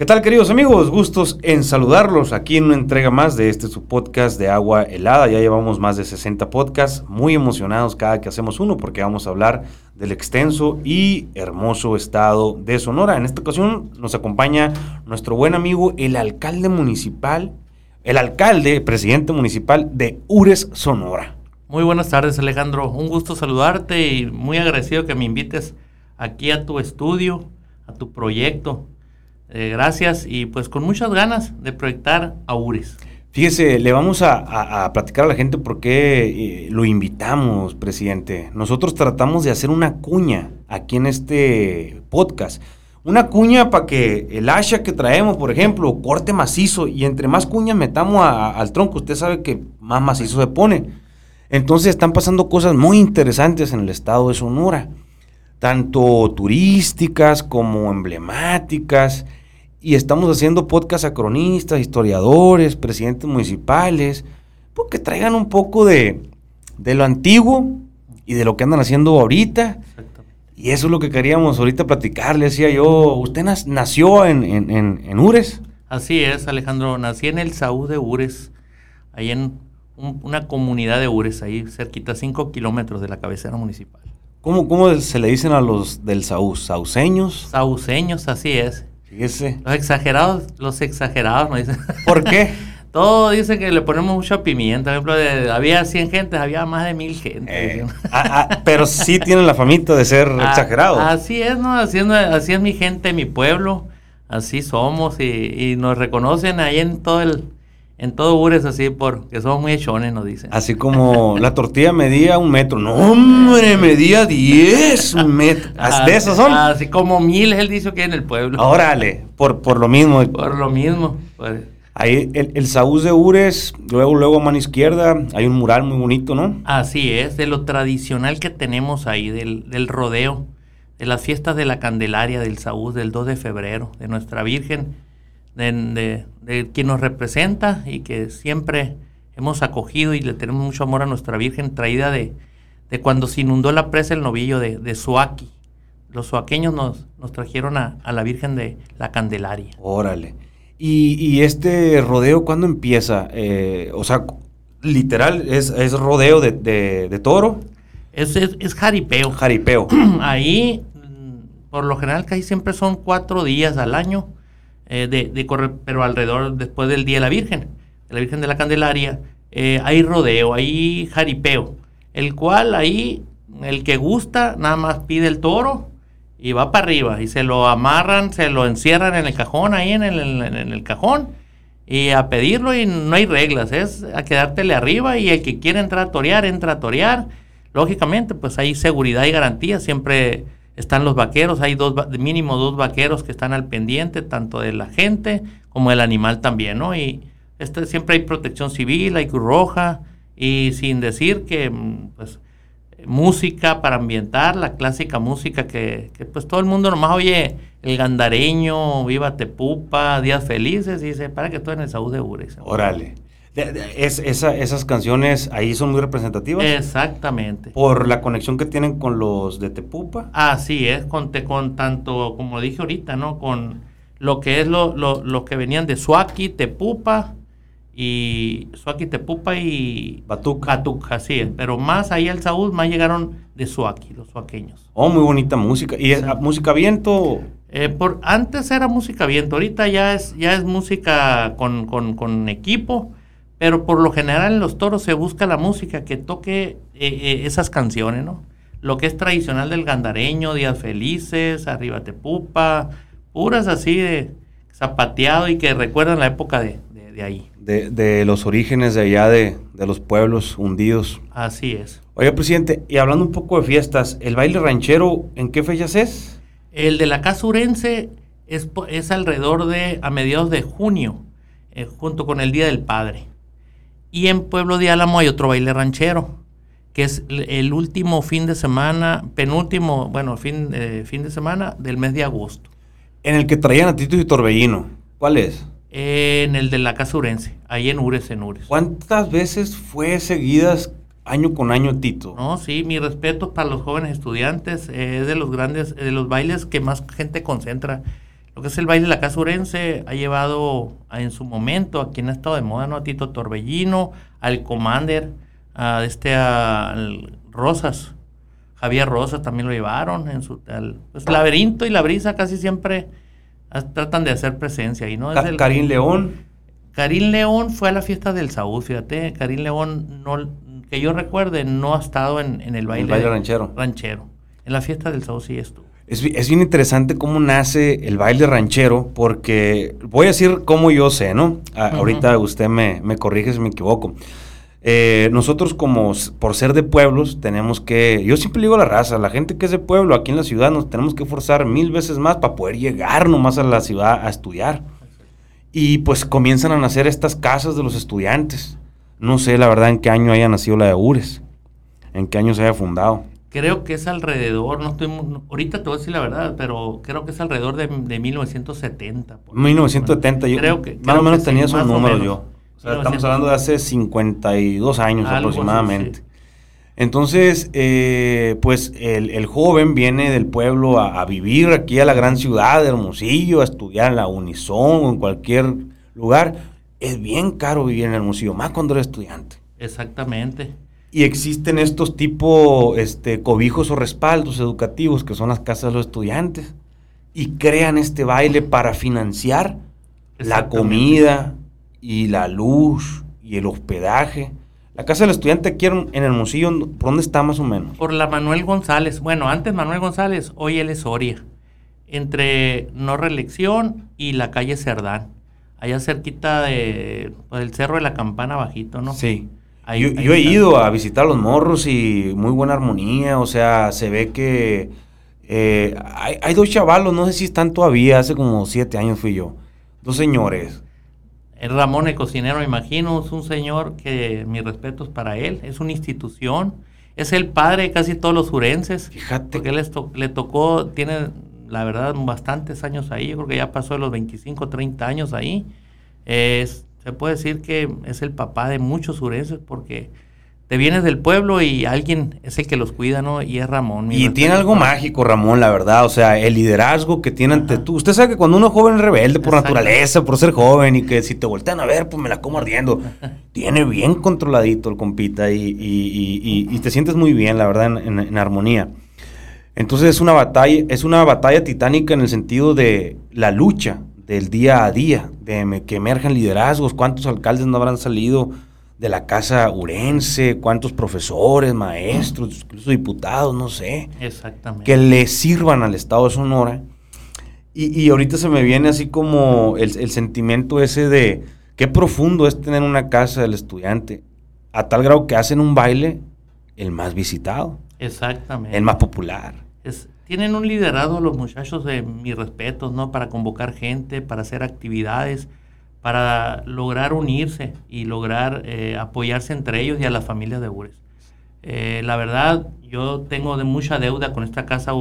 ¿Qué tal queridos amigos? Gustos en saludarlos aquí en una entrega más de este su podcast de agua helada. Ya llevamos más de 60 podcasts, muy emocionados cada que hacemos uno porque vamos a hablar del extenso y hermoso estado de Sonora. En esta ocasión nos acompaña nuestro buen amigo el alcalde municipal, el alcalde, presidente municipal de Ures, Sonora. Muy buenas tardes Alejandro, un gusto saludarte y muy agradecido que me invites aquí a tu estudio, a tu proyecto eh, gracias y pues con muchas ganas de proyectar a URES. Fíjese, le vamos a, platicar a la gente por qué eh, lo invitamos, presidente. Nosotros tratamos de hacer una cuña aquí en este podcast. Una cuña para que el hacha que traemos, por ejemplo, corte macizo y entre más cuñas metamos al tronco, usted sabe que más macizo se pone. Entonces están pasando cosas muy interesantes en el estado de Sonora, tanto turísticas como emblemáticas y estamos haciendo podcast a cronistas, historiadores, presidentes municipales, porque pues traigan un poco de, lo antiguo y de lo que andan haciendo ahorita. Y eso es lo que queríamos ahorita platicar. Le decía yo, ¿usted nació en, en, Ures? Así es, Alejandro. Nací en el Saúl de Ures, ahí en una comunidad de Ures, ahí cerquita, cinco kilómetros de la cabecera municipal. ¿Cómo, ¿Cómo se le dicen a los del Saúl? ¿Sauceños? Sauceños, así es. Fíjese. Los exagerados, los exagerados, ¿no dicen? ¿Por qué? Todo dice que le ponemos mucha pimienta. Por ejemplo, había 100 gentes, había más de mil gente. Eh, ah, ah, pero sí tienen la famita de ser ah, exagerados. Así es, ¿no? Así es, así es mi gente, mi pueblo. Así somos y, y nos reconocen ahí en todo el, en todo Ures así, porque somos muy hechones, nos dicen. Así como la tortilla medía un metro. No, hombre, medía diez metros. ¿De esos son? Así como mil, él dice que en el pueblo. Órale, por, por lo mismo. Por lo mismo. Pues. Ahí, el, el Saúl de Ures, luego, luego a mano izquierda, hay un mural muy bonito, ¿no? Así es, de lo tradicional que tenemos ahí, del, del rodeo, de las fiestas de la Candelaria del Saúl, del 2 de febrero, de nuestra Virgen de, quien nos representa y que siempre hemos acogido y le tenemos mucho amor a nuestra Virgen, traída de, de cuando se inundó la presa el novillo de, de Suaki. Los suaqueños nos, nos trajeron a, la Virgen de la Candelaria. Órale. ¿Y, este rodeo cuándo empieza? Eh, o sea, literal, ¿es, es rodeo de, de, toro? Es, es, jaripeo. Jaripeo. Ahí, mm, por lo general, casi siempre son cuatro días al año eh, de, correr, pero alrededor después del Día de la Virgen, de la Virgen de la Candelaria, eh, hay rodeo, hay jaripeo, el cual ahí el que gusta nada más pide el toro y va para arriba y se lo amarran, se lo encierran en el cajón, ahí en el, en el cajón y a pedirlo y no hay reglas, es a quedártele arriba y el que quiere entrar a torear, entra a torear. Lógicamente, pues hay seguridad y garantía, siempre están los vaqueros, hay dos, mínimo dos vaqueros que están al pendiente, tanto de la gente como del animal también, ¿no? Y este, siempre hay protección civil, hay Cruz Roja, y sin decir que, mm, pues, música para ambientar, la clásica música que, que pues todo el mundo nomás oye el gandareño, Viva Tepupa, Días Felices, y dice, para que estoy en el Saúl de. Órale. Es, esas canciones ahí son muy representativas. Exactamente. Por la conexión que tienen con los de Tepupa. Así es, con, con tanto, como dije ahorita, ¿no? Con lo que es lo, lo, que venían de Suaki, Tepupa y Suaki, Tepupa y Batuca. Batuca, así es. Pero más ahí al Saúl, más llegaron de Suaki, los suaqueños. Oh, muy bonita música. ¿Y es música viento? Eh, por, antes era música viento, ahorita ya es, ya es música con, con, con equipo pero por lo general en los toros se busca la música que toque eh, eh, esas canciones, ¿no? Lo que es tradicional del gandareño, Días Felices, Arriba Pupa, puras así de zapateado y que recuerdan la época de, ahí. De, los orígenes de allá de, los pueblos hundidos. Así es. Oye, presidente, y hablando un poco de fiestas, ¿el baile ranchero en qué fechas es? El de la Casa Urense es, es alrededor de a mediados de junio, eh, junto con el Día del Padre. Y en Pueblo de Álamo hay otro baile ranchero, que es el último fin de semana, penúltimo, bueno, fin, eh, fin de semana del mes de agosto. En el que traían a Tito y Torbellino. ¿Cuál es? en el de la Casa Urense, ahí en Ures, en Ures. ¿Cuántas veces fue seguidas año con año Tito? No, sí, mi respeto para los jóvenes estudiantes, es de los grandes, de los bailes que más gente concentra Lo que es el baile de la Casa Urense ha llevado en su momento a quien ha estado de moda, ¿no? A Tito Torbellino, al Commander, a este a Rosas, Javier Rosas también lo llevaron en su tal. Pues Laberinto y La Brisa casi siempre tratan de hacer presencia ahí, ¿no? Es Karim León. Karim León fue a la fiesta del Saúl, fíjate. Karim León, no, que yo recuerde, no ha estado en, el baile, el baile ranchero. ranchero. En la fiesta del Saúl sí estuvo. Es, es, bien interesante cómo nace el baile ranchero, porque voy a decir cómo yo sé, ¿no? Ahorita usted me, me corrige si me equivoco. Eh, nosotros como por ser de pueblos tenemos que, yo siempre digo a la raza, la gente que es de pueblo aquí en la ciudad nos tenemos que forzar mil veces más para poder llegar nomás a la ciudad a estudiar. Y pues comienzan a nacer estas casas de los estudiantes. No sé la verdad en qué año haya nacido la de Ures, en qué año se haya fundado. Creo que es alrededor, no estoy, ahorita te voy a decir la verdad, pero creo que es alrededor de, de 1970. 1970, yo creo que, más o menos tenía esos números yo estamos hablando de hace 52 años aproximadamente. Entonces, eh, pues el, joven viene del pueblo a, vivir aquí a la gran ciudad de Hermosillo, a estudiar en la Unison o en cualquier lugar. Es bien caro vivir en Hermosillo, más cuando eres estudiante. Exactamente. Y existen estos tipos este, cobijos o respaldos educativos que son las casas de los estudiantes y crean este baile para financiar la comida, y la luz y el hospedaje. La casa del estudiante aquí en Hermosillo, ¿por dónde está más o menos? Por la Manuel González. Bueno, antes Manuel González, hoy él es Soria. Entre no reelección y la calle Cerdán. Allá cerquita de, pues, el Cerro de la Campana bajito, ¿no? Sí. Yo, he ido a visitar los morros y muy buena armonía, o sea, se ve que eh, hay, hay, dos chavalos, no sé si están todavía, hace como siete años fui yo, dos señores, el Ramón, el cocinero, me imagino, es un señor que mis respetos para él, es una institución, es el padre de casi todos los jurenses. Fíjate. Porque él le tocó, tiene la verdad bastantes años ahí, yo creo que ya pasó de los 25, 30 años ahí. Se puede decir que es el papá de muchos jurenses porque te vienes del pueblo y alguien es el que los cuida, ¿no? Y es Ramón. Y tiene algo mágico, Ramón, la verdad. O sea, el liderazgo que tiene ante tú. Usted sabe que cuando uno es joven es rebelde por naturaleza, por ser joven, y que si te voltean a ver, pues me la como ardiendo. tiene bien controladito el compita y, y, te sientes muy bien, la verdad, en, armonía. Entonces es una batalla, es una batalla titánica en el sentido de la lucha del día a día, de que emerjan liderazgos, cuántos alcaldes no habrán salido de la casa urense, cuántos profesores, maestros, incluso diputados, no sé. Exactamente. Que le sirvan al Estado de Sonora. Y, ahorita se me viene así como el, sentimiento ese de qué profundo es tener una casa del estudiante, a tal grado que hacen un baile el más visitado. Exactamente. El más popular. Es, tienen un liderazgo los muchachos de mis respetos, ¿no? Para convocar gente, para hacer actividades para lograr unirse y lograr eh, apoyarse entre ellos y a las familias de Ures. Eh, la verdad, yo tengo de mucha deuda con esta casa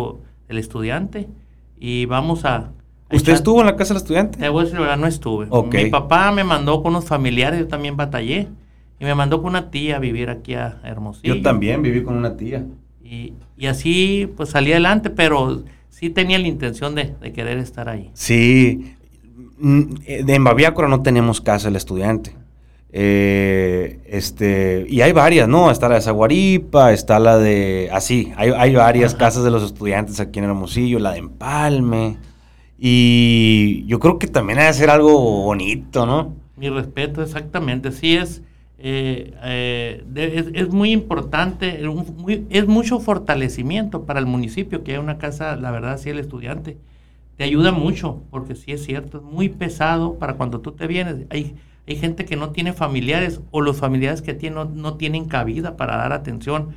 del estudiante y vamos a... ¿Usted estuvo en la casa del estudiante? Te voy a decir, no estuve. Mi papá me mandó con unos familiares, yo también batallé, y me mandó con una tía a vivir aquí a Hermosillo. Yo también viví con una tía. Y, y así pues salí adelante, pero sí tenía la intención de, de querer estar ahí. Sí, Mm, de en Babiácora no tenemos casa el estudiante. Eh, este, y hay varias, ¿no? Está la de Zaguaripa, está la de. Así, hay, hay varias casas de los estudiantes aquí en Hermosillo, la de Empalme. Y yo creo que también hay que ser algo bonito, ¿no? Mi respeto, exactamente. Sí, es. Eh, es, muy importante, es mucho fortalecimiento para el municipio que haya una casa, la verdad, sí, el estudiante te ayuda mucho, porque sí es cierto, es muy pesado para cuando tú te vienes. Hay, hay gente que no tiene familiares o los familiares que tienen no, tienen cabida para dar atención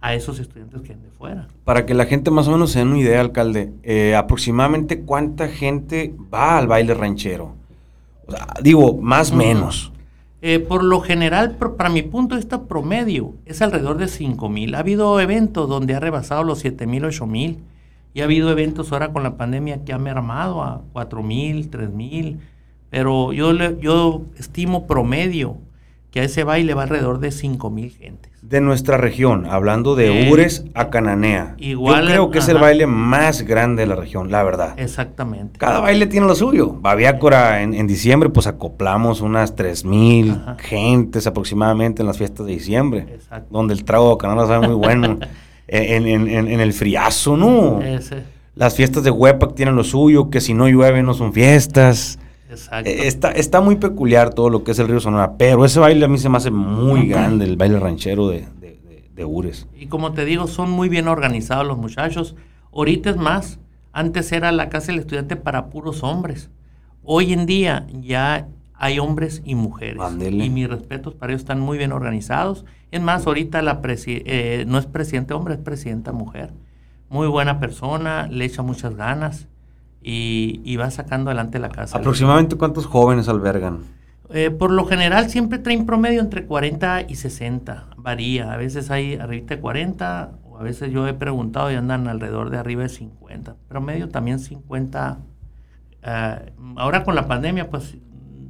a esos estudiantes que vienen de fuera. Para que la gente más o menos se den una idea, alcalde, eh, aproximadamente cuánta gente va al baile ranchero. digo, más o menos. Eh, por lo general, para mi punto de vista promedio, es alrededor de 5 mil. Ha habido eventos donde ha rebasado los 7 mil, 8 mil. Y ha habido eventos ahora con la pandemia que han mermado a 4 mil, 3 mil, pero yo, yo estimo promedio que a ese baile va alrededor de 5 mil gentes. De nuestra región, hablando de Eh, Ures a Cananea. igual, Yo creo que es el baile más grande de la región, la verdad. Exactamente. Cada baile tiene lo suyo. Babiácora en, en diciembre, pues acoplamos unas 3000 Ajá. gentes aproximadamente en las fiestas de diciembre. Exacto. Donde el trago de canela sabe muy bueno. en, en- en- en el friazo, ¿no? Ese, Las fiestas de Huepac tienen lo suyo, que si no llueve no son fiestas. Exacto. Eh, Está, está muy peculiar todo lo que es el río Sonora, pero ese baile a mí se me hace muy grande, el baile ranchero de, de, de- de Ures. Y como te digo, son muy bien organizados los muchachos. Ahorita es más, antes era la casa del estudiante para puros hombres. Hoy en día ya hay hombres y mujeres. Y mis respetos para ellos están muy bien organizados. Es más, ahorita la eh, no es presidente hombre, es presidenta mujer. Muy buena persona, le echa muchas ganas y, y va sacando adelante la casa. ¿Aproximadamente cuántos jóvenes albergan? Eh, por lo general siempre traen promedio entre 40 y 60, varía, a veces hay arriba de 40 o a veces yo he preguntado y andan alrededor de arriba de 50, promedio también 50. ah, ahora con la pandemia pues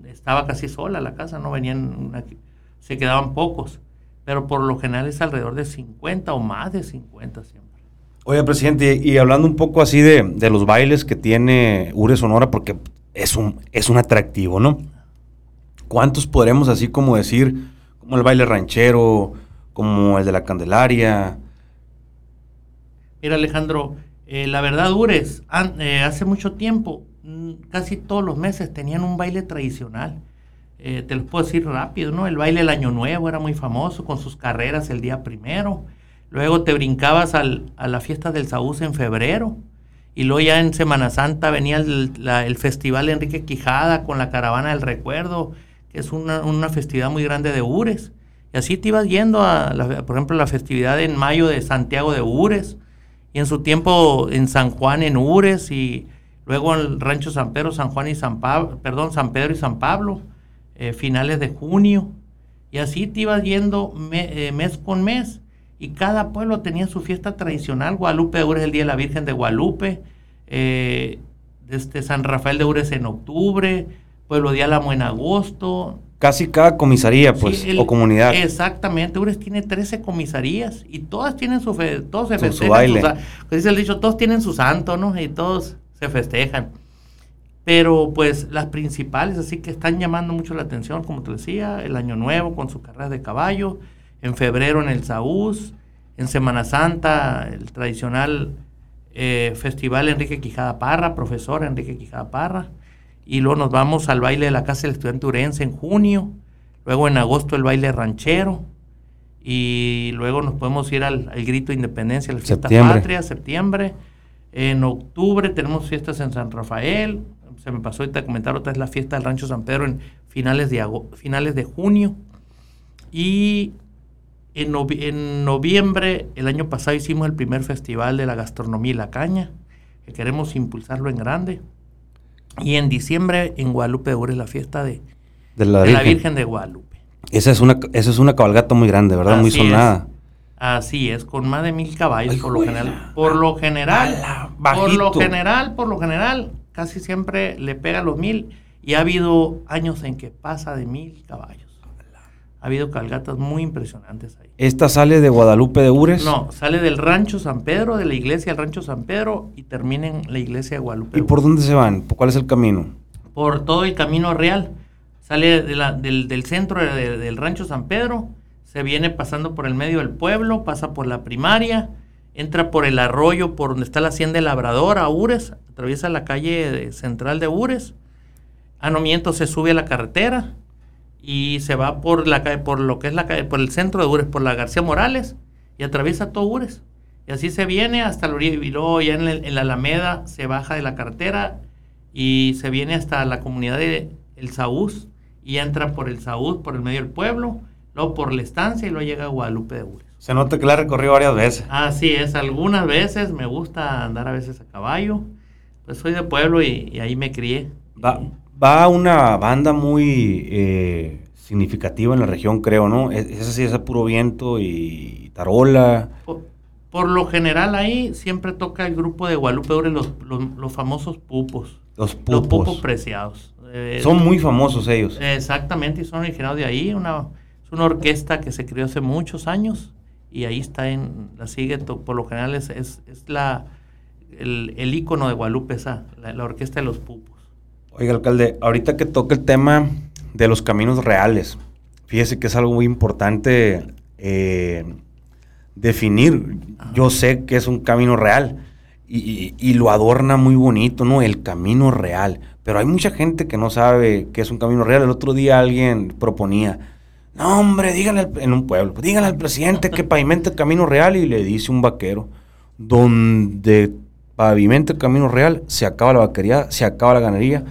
estaba casi sola la casa, no venían, una- se quedaban pocos, pero por lo general es alrededor de 50 o más de 50 siempre. Oye, presidente, y hablando un poco así de, los bailes que tiene Ures Sonora, porque es un, es un atractivo, ¿no? ¿Cuántos podremos así como decir, como el baile ranchero, como el de la Candelaria? Mira, Alejandro, eh, la verdad, Ures, eh, hace mucho tiempo, mm, casi todos los meses tenían un baile tradicional. Eh, te los puedo decir rápido, ¿no? El baile del Año Nuevo era muy famoso con sus carreras el día primero. Luego te brincabas al- a la fiesta del Saúz en febrero. Y luego ya en Semana Santa venía el, la- el Festival Enrique Quijada con la Caravana del Recuerdo, que es una, una festividad muy grande de Ures. Y así te ibas yendo a, la- por ejemplo, la festividad en mayo de Santiago de Ures, y en su tiempo en San Juan en Ures, y luego en el Rancho San Pedro, San Juan y San Pablo, perdón, San Pedro y San Pablo, eh, finales de junio. Y así te ibas yendo eh, mes con mes. Y cada pueblo tenía su fiesta tradicional. Guadalupe de Ures el Día de la Virgen de Guadalupe. eh, este San Rafael de Ures en octubre. Pueblo de Álamo en agosto. Casi cada comisaría, pues, Sí, el- o comunidad. Exactamente, Ures tiene 13 comisarías y todas tienen su fe, todos se Su- su festejan. baile. pues dice el dicho, todos tienen su santo, ¿no? Y todos se festejan. Pero pues las principales, así que están llamando mucho la atención, como te decía, el Año Nuevo con sus carreras de caballo, en febrero en el Saúz, en Semana Santa, el tradicional eh, Festival Enrique Quijada Parra, profesor Enrique Quijada Parra, y luego nos vamos al baile de la Casa del Estudiante Urense en junio, luego en agosto el baile ranchero, y luego nos podemos ir al, al Grito de Independencia, la fiesta Septiembre. patria, septiembre. En octubre tenemos fiestas en San Rafael. Se me pasó ahorita a comentar otra vez la fiesta del Rancho San Pedro en finales de, finales de junio. Y en, novi- en noviembre, el año pasado, hicimos el primer festival de la gastronomía y la caña, que queremos impulsarlo en grande. Y en diciembre, en Guadalupe de Ures, la fiesta de, de la de Virgen. la Virgen de Guadalupe. Esa es una, esa es una cabalgata muy grande, ¿verdad? muy es. sonada. Así es, con más de mil caballos Ay, por lo general. Por lo general, Ala, por lo general, por lo general, casi siempre le pega los mil. Y ha habido años en que pasa de mil caballos. Ha habido calgatas muy impresionantes ahí. Esta sale de Guadalupe de Ures. No, sale del rancho San Pedro, de la iglesia del rancho San Pedro y termina en la iglesia de Guadalupe. ¿Y por dónde se van? ¿Cuál es el camino? por todo el camino real. Sale de la- del, del centro de- de- del rancho San Pedro, se viene pasando por el medio del pueblo, pasa por la primaria, entra por el arroyo por donde está la hacienda del Labrador a Ures, atraviesa la calle de- central de Ures. A no miento, se sube a la carretera y se va por la calle, por lo que es la calle, por el centro de Ures, por la García Morales y atraviesa todo Ures. Y así se viene hasta la orilla y luego ya en, el- en la Alameda se baja de la carretera y se viene hasta la comunidad de El Saúz y entra por el Saúz, por el medio del pueblo, luego por la estancia y luego llega a Guadalupe de Ures. Se nota que la he recorrido varias veces. Así es, algunas veces me gusta andar a veces a caballo, pues soy de pueblo y, y ahí me crié. Va, va una banda muy eh, significativa en la región, creo, ¿no? Es, es así, es a puro viento y tarola. Por, por lo general ahí siempre toca el grupo de Guadalupe los, los, los famosos pupos, Los los pupos pupos. preciados. Eh, Son muy famosos ellos. Exactamente, y son originados de ahí, una Es una orquesta que se creó hace muchos años y ahí está en, la sigue, por lo general es, es, la, el, el ícono de Guadalupe, esa, la, orquesta de los pupos. Oiga, alcalde, ahorita que toca el tema de los caminos reales, fíjese que es algo muy importante eh, definir. Yo sé que es un camino real y, y, lo adorna muy bonito, ¿no? El camino real. Pero hay mucha gente que no sabe que es un camino real. El otro día alguien proponía, no hombre, díganle en un pueblo, díganle al presidente que pavimente el camino real y le dice un vaquero, donde pavimenta el camino real, se acaba la vaquería, se acaba la ganadería,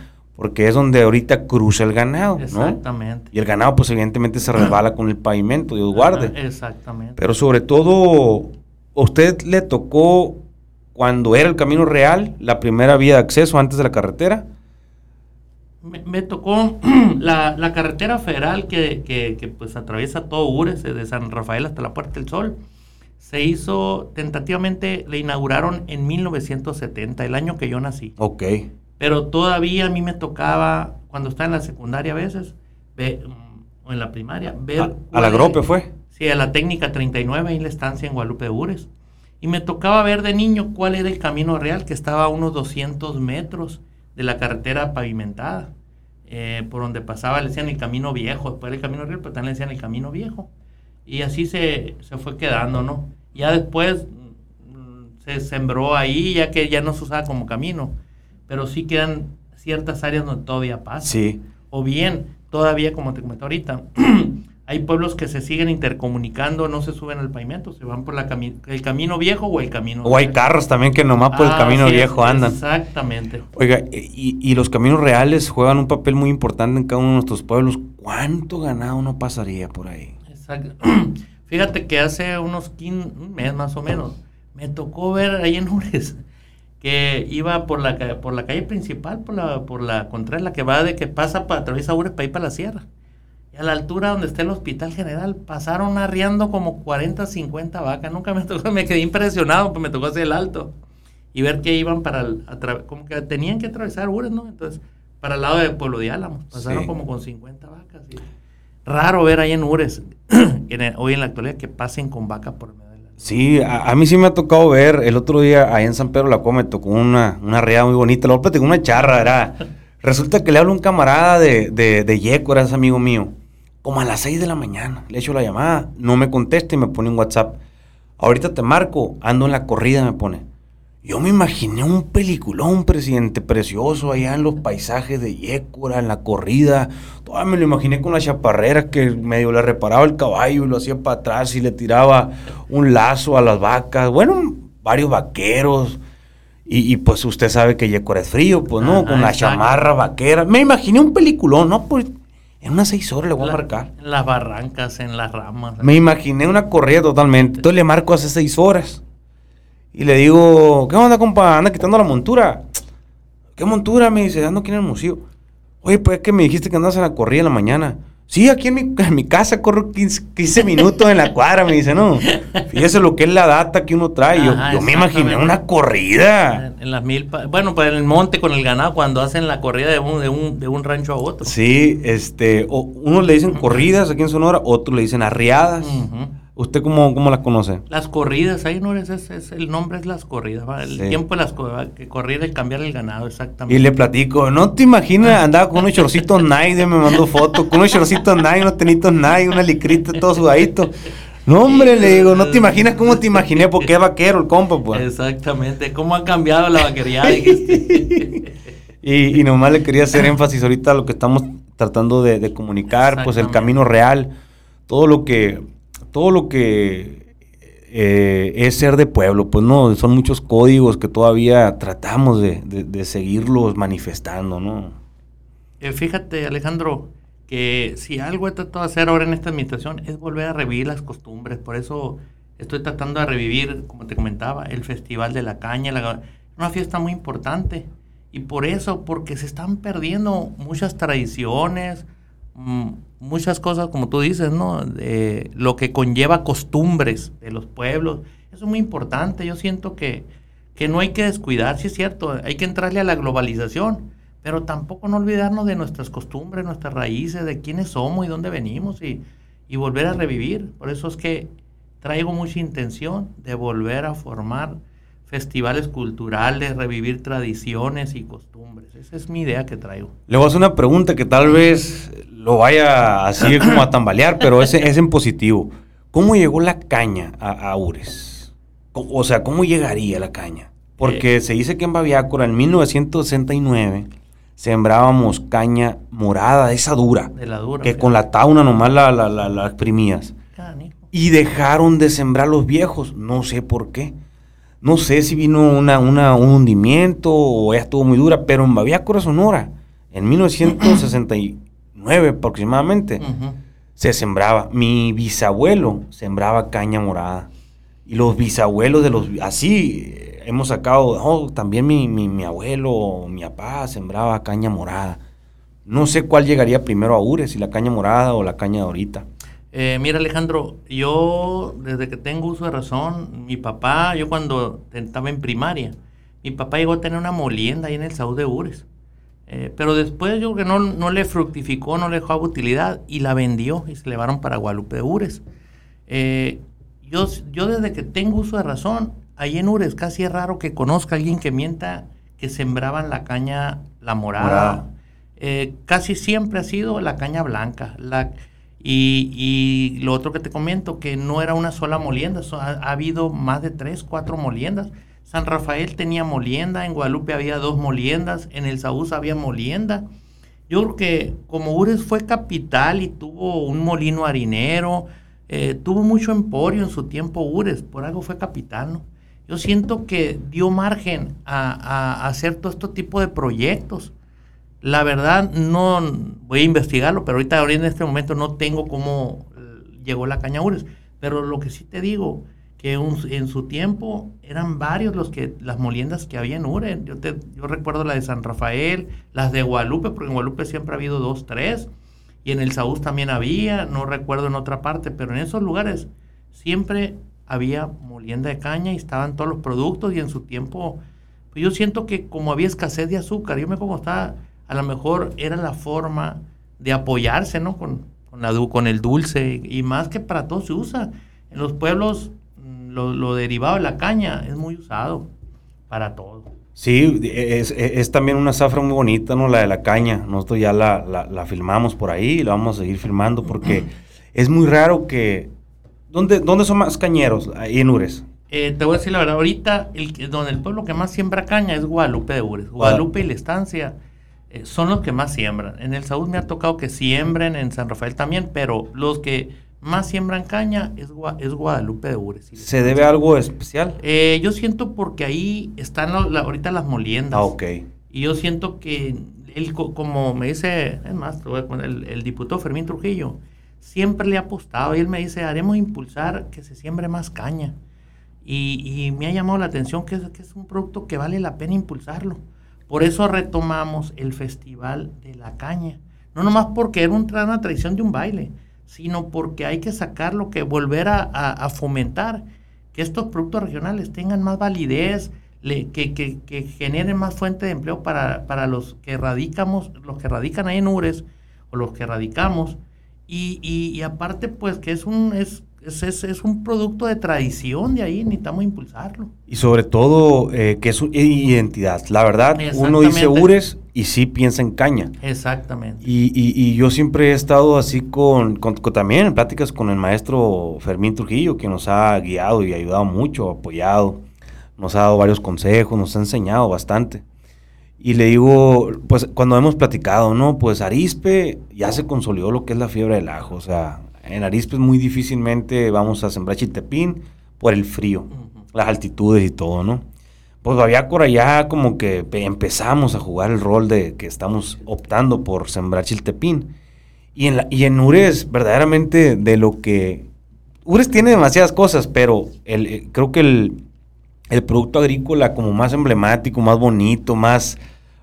porque es donde ahorita cruza el ganado, Exactamente. Y el ganado, pues evidentemente se resbala con el pavimento, Dios guarde. Exactamente. Pero sobre todo, ¿a usted le tocó cuando era el camino real, la primera vía de acceso antes de la carretera? Me, tocó la, carretera federal que, pues atraviesa todo Ures, de San Rafael hasta la Puerta del Sol. Se hizo tentativamente, le inauguraron en 1970, el año que yo nací. Ok. Pero todavía a mí me tocaba, cuando estaba en la secundaria a veces, o en la primaria, ver... ¿A, la Grope fue? Sí, a la técnica 39, ahí en la estancia en Guadalupe de Ures. Y me tocaba ver de niño cuál era el camino real, que estaba a unos 200 metros de la carretera pavimentada, eh, por donde pasaba, le decían el camino viejo, después el camino real, pero también le decían el camino viejo. Y así se, se fue quedando, ¿no? Ya después mm, se sembró ahí, ya que ya no se usaba como camino pero sí quedan ciertas áreas donde todavía pasa. Sí. O bien, todavía, como te comenté ahorita, hay pueblos que se siguen intercomunicando, no se suben al pavimento, se van por la el camino viejo o el camino. O hay carros también que nomás por el ah, camino viejo andan. Exactamente. Oiga, y, y, los caminos reales juegan un papel muy importante en cada uno de nuestros pueblos. ¿Cuánto ganado no pasaría por ahí? Exacto. Fíjate que hace unos 15, un mes más o menos, me tocó ver ahí en Ures que iba por la, por la calle principal, por la, por la contraria, la que va de que pasa, para, atraviesa Ures para ir para la sierra. Y a la altura donde está el hospital general, pasaron arriando como 40, 50 vacas. Nunca me tocó, me quedé impresionado, pues me tocó hacer el alto. Y ver que iban para, el, como que tenían que atravesar Ures, ¿no? Entonces, para el lado del pueblo de Álamos, pasaron como con 50 vacas. Raro ver ahí en Ures, hoy en la actualidad, que pasen con vacas por medio Sí, a, mí sí me ha tocado ver. El otro día ahí en San Pedro la Cueva me tocó una, una rea muy bonita. Luego tengo una charra. Resulta que le hablo a un camarada de, de, de Yeco, era ese amigo mío. Como a las 6 de la mañana. Le echo la llamada. No me contesta y me pone un WhatsApp. Ahorita te marco, ando en la corrida, me pone. Yo me imaginé un peliculón, presidente, precioso, allá en los paisajes de Yécora, en la corrida. Todavía me lo imaginé con las chaparreras que medio le reparaba el caballo y lo hacía para atrás y le tiraba un lazo a las vacas. Bueno, varios vaqueros. Y, pues usted sabe que Yécora es frío, pues, ¿no? con la chamarra vaquera. Me imaginé un peliculón, ¿no? Pues en unas seis horas le voy a marcar. En las barrancas, en las ramas. Me imaginé una corrida totalmente. Entonces le marco hace seis horas. Y le digo, ¿qué onda, compa? Anda quitando la montura. ¿Qué montura? Me dice, ando aquí en el museo. Oye, pues es que me dijiste que andas en la corrida en la mañana. Sí, aquí en mi, en mi casa corro 15, minutos en la cuadra, me dice, no. Fíjese lo que es la data que uno trae. yo, me imaginé una corrida. En las mil, bueno, pues en el monte con el ganado, cuando hacen la corrida de un, de un, de un rancho a otro. Sí, este, o, unos le dicen corridas aquí en Sonora, otros le dicen arriadas. ¿Usted cómo, cómo las conoce? Las corridas, ahí no es, es, el nombre es las corridas, el tiempo de las que correr y cambiar el ganado, exactamente. Y le platico, no te imaginas, andaba con unos chorcitos Nike, me mandó fotos, con unos chorcitos Nike, unos tenitos Nike, una licrita, todo sudadito. No, hombre, le digo, no te imaginas cómo te imaginé, porque es vaquero el compa, pues. Exactamente, cómo ha cambiado la vaquería. y, y nomás le quería hacer énfasis ahorita a lo que estamos tratando de comunicar, pues el camino real, todo lo que todo lo que eh, es ser de pueblo, pues no, son muchos códigos que todavía tratamos de, seguirlos manifestando, ¿no? Eh, fíjate, Alejandro, que si algo he tratado de hacer ahora en esta administración es volver a revivir las costumbres, por eso estoy tratando de revivir, como te comentaba, el Festival de la Caña, una fiesta muy importante. Y por eso, porque se están perdiendo muchas tradiciones, mm, muchas cosas, como tú dices, ¿no? Lo que conlleva costumbres de los pueblos. Eso es muy importante. Yo siento que, que no hay que descuidar, sí es cierto, hay que entrarle a la globalización, pero tampoco no olvidarnos de nuestras costumbres, nuestras raíces, de quiénes somos y dónde venimos y, y volver a revivir. Por eso es que traigo mucha intención de volver a formar festivales culturales, revivir tradiciones y costumbres. Esa es mi idea que traigo. Le voy a hacer una pregunta que tal vez lo vaya así como a tambalear, pero es, es en positivo. ¿Cómo llegó la caña a, Ures? O sea, ¿cómo llegaría la caña? Porque eh. se dice que en Baviácora en 1969 sembrábamos caña morada, esa dura. De la dura. Que con la tauna nomás la, la, la, exprimías. Y dejaron de sembrar los viejos, no sé por qué. No sé si vino una, una, un hundimiento o ya estuvo muy dura, pero en Baviácora, Sonora, en 1969 aproximadamente, se sembraba. Mi bisabuelo sembraba caña morada. Y los bisabuelos de los... Así eh, hemos sacado... Oh, también mi, mi, abuelo, mi papá sembraba caña morada. No sé cuál llegaría primero a Ures, si la caña morada o la caña de ahorita. Eh, mira Alejandro, yo desde que tengo uso de razón, mi papá, yo cuando estaba en primaria, mi papá llegó a tener una molienda ahí en el Saúl de Ures. Eh, pero después yo creo que no, no, le fructificó, no le dejó utilidad y la vendió y se llevaron para Guadalupe de Ures. Eh, yo, yo desde que tengo uso de razón, ahí en Ures casi es raro que conozca a alguien que mienta que sembraban la caña, la morada. Eh, casi siempre ha sido la caña blanca. La, y, y, lo otro que te comento, que no era una sola molienda, ha, ha habido más de tres, cuatro moliendas. San Rafael tenía molienda, en Guadalupe había dos moliendas, en el Saúl había molienda. Yo creo que como Ures fue capital y tuvo un molino harinero, eh, tuvo mucho emporio en su tiempo Ures, por algo fue capital, ¿no? Yo siento que dio margen a, hacer todo este tipo de proyectos. La verdad, no voy a investigarlo, pero ahorita, ahorita en este momento no tengo cómo eh, llegó la caña Ures. Pero lo que sí te digo, que en su tiempo eran varios los que las moliendas que había en Uren. Yo, te, yo recuerdo la de San Rafael, las de Guadalupe, porque en Guadalupe siempre ha habido dos, tres, y en el Saúl también había, no recuerdo en otra parte, pero en esos lugares siempre había molienda de caña y estaban todos los productos y en su tiempo, pues yo siento que como había escasez de azúcar, yo me como estaba, a lo mejor era la forma de apoyarse, ¿no? Con, con, la, con el dulce y más que para todo se usa. En los pueblos lo, derivado de la caña es muy usado para todo. Sí, es, también una zafra muy bonita, ¿no? La de la caña. Nosotros ya la, filmamos por ahí y la vamos a seguir filmando porque es muy raro que... ¿Dónde, ¿Dónde son más cañeros? Ahí en Ures. Eh, te voy a decir la verdad, ahorita el, donde el pueblo que más siembra caña es Guadalupe de Ures. Guadalupe y la estancia eh, son los que más siembran. En el Saúl me ha tocado que siembren, en San Rafael también, pero los que más siembran caña es, es Guadalupe de Ures. ¿Se debe a algo especial? Eh, yo siento porque ahí están ahorita las moliendas. Ah, ok. Y yo siento que él, como me dice, es más, el, el diputado Fermín Trujillo, siempre le ha apostado y él me dice, haremos impulsar que se siembre más caña. Y, me ha llamado la atención que es, que es un producto que vale la pena impulsarlo. Por eso retomamos el Festival de la Caña. No nomás porque era una tradición de un baile, sino porque hay que sacarlo, que volver a, fomentar que estos productos regionales tengan más validez, que, generen más fuente de empleo para, los que radicamos, los que radican ahí en URES o los que radicamos. Y, y, aparte, pues que es un, es, es, es, un producto de tradición de ahí, necesitamos impulsarlo. Y sobre todo eh, que es identidad. La verdad, uno dice Ures y sí piensa en caña. Exactamente. Y, y, yo siempre he estado así con, con, también en pláticas con el maestro Fermín Trujillo, que nos ha guiado y ayudado mucho, apoyado, nos ha dado varios consejos, nos ha enseñado bastante. Y le digo, pues cuando hemos platicado, ¿no? Pues Arispe ya se consolidó lo que es la fiebre del ajo, o sea, en Arispe muy difícilmente vamos a sembrar chiltepín por el frío, las altitudes y todo, ¿no? Pues por ya como que empezamos a jugar el rol de que estamos optando por sembrar chiltepín. Y en, la, y en Ures, verdaderamente, de lo que... Ures tiene demasiadas cosas, pero el, eh, creo que el, producto agrícola como más emblemático, más bonito, más,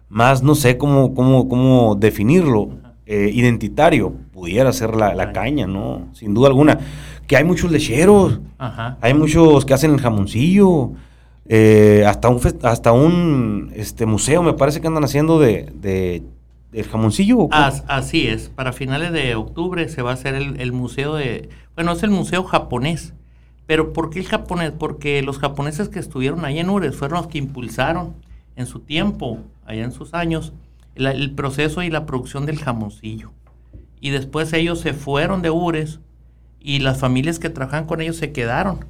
más no sé cómo, cómo, cómo definirlo, eh, identitario, pudiera ser la, caña, ¿no? Sin duda alguna. Que hay muchos lecheros, hay muchos que hacen el jamoncillo, eh, hasta un, hasta un este, museo me parece que andan haciendo de, del jamoncillo. así es, para finales de octubre se va a hacer el, museo de, bueno, es el museo japonés. Pero ¿por qué el japonés? Porque los japoneses que estuvieron ahí en Ures fueron los que impulsaron en su tiempo, allá en sus años, el proceso y la producción del jamoncillo. Y después ellos se fueron de Ures y las familias que trabajan con ellos se quedaron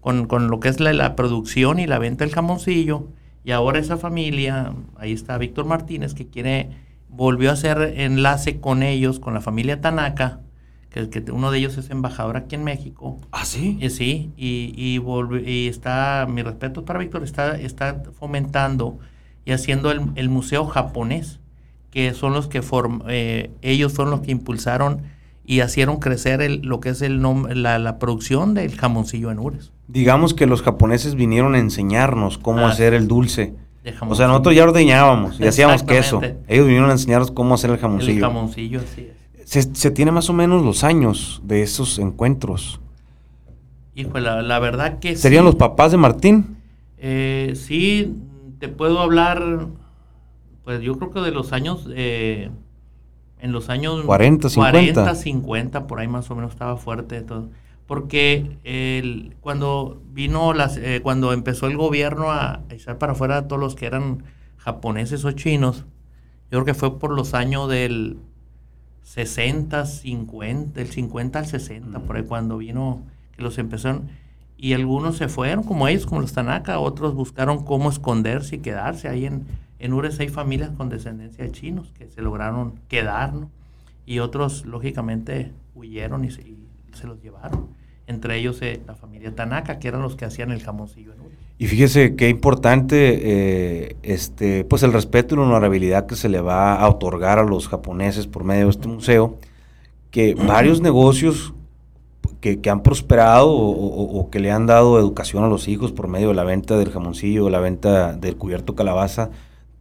con, lo que es la, producción y la venta del jamoncillo. Y ahora esa familia, ahí está Víctor Martínez, que quiere, volvió a hacer enlace con ellos, con la familia Tanaka, que, que uno de ellos es embajador aquí en México. ¿Ah, sí? Y, sí, y, y, y, está, mi respeto para Víctor, está, está fomentando y haciendo el, museo japonés, que son los que form, eh, ellos son los que impulsaron y hicieron crecer el, lo que es el la, la producción del jamoncillo en Ures digamos que los japoneses vinieron a enseñarnos cómo ah, hacer el dulce. O sea, nosotros ya ordeñábamos y hacíamos queso. Ellos vinieron a enseñarnos cómo hacer el jamoncillo. El jamoncillo, sí. Se, tiene más o menos los años de esos encuentros. Hijo, la, la verdad que ¿Serían los papás de Martín? Eh, sí, te puedo hablar, pues yo creo que de los años, eh, en los años 40, 50. 40, 50, por ahí más o menos estaba fuerte todo porque el, cuando vino las, eh, cuando empezó el gobierno a echar para afuera a todos los que eran japoneses o chinos, yo creo que fue por los años del 60, 50, del 50 al 60, por ahí cuando vino, que los empezaron, y algunos se fueron, como ellos, como los Tanaka, otros buscaron cómo esconderse y quedarse. Ahí en, en Ures hay familias con descendencia de chinos que se lograron quedar, ¿no? Y otros, lógicamente, huyeron y se los llevaron entre ellos eh, la familia Tanaka, que eran los que hacían el jamoncillo en Y fíjese qué importante eh, este, pues el respeto y la honorabilidad que se le va a otorgar a los japoneses por medio de este museo, que varios negocios que, han prosperado o, que le han dado educación a los hijos por medio de la venta del jamoncillo, la venta del cubierto calabaza,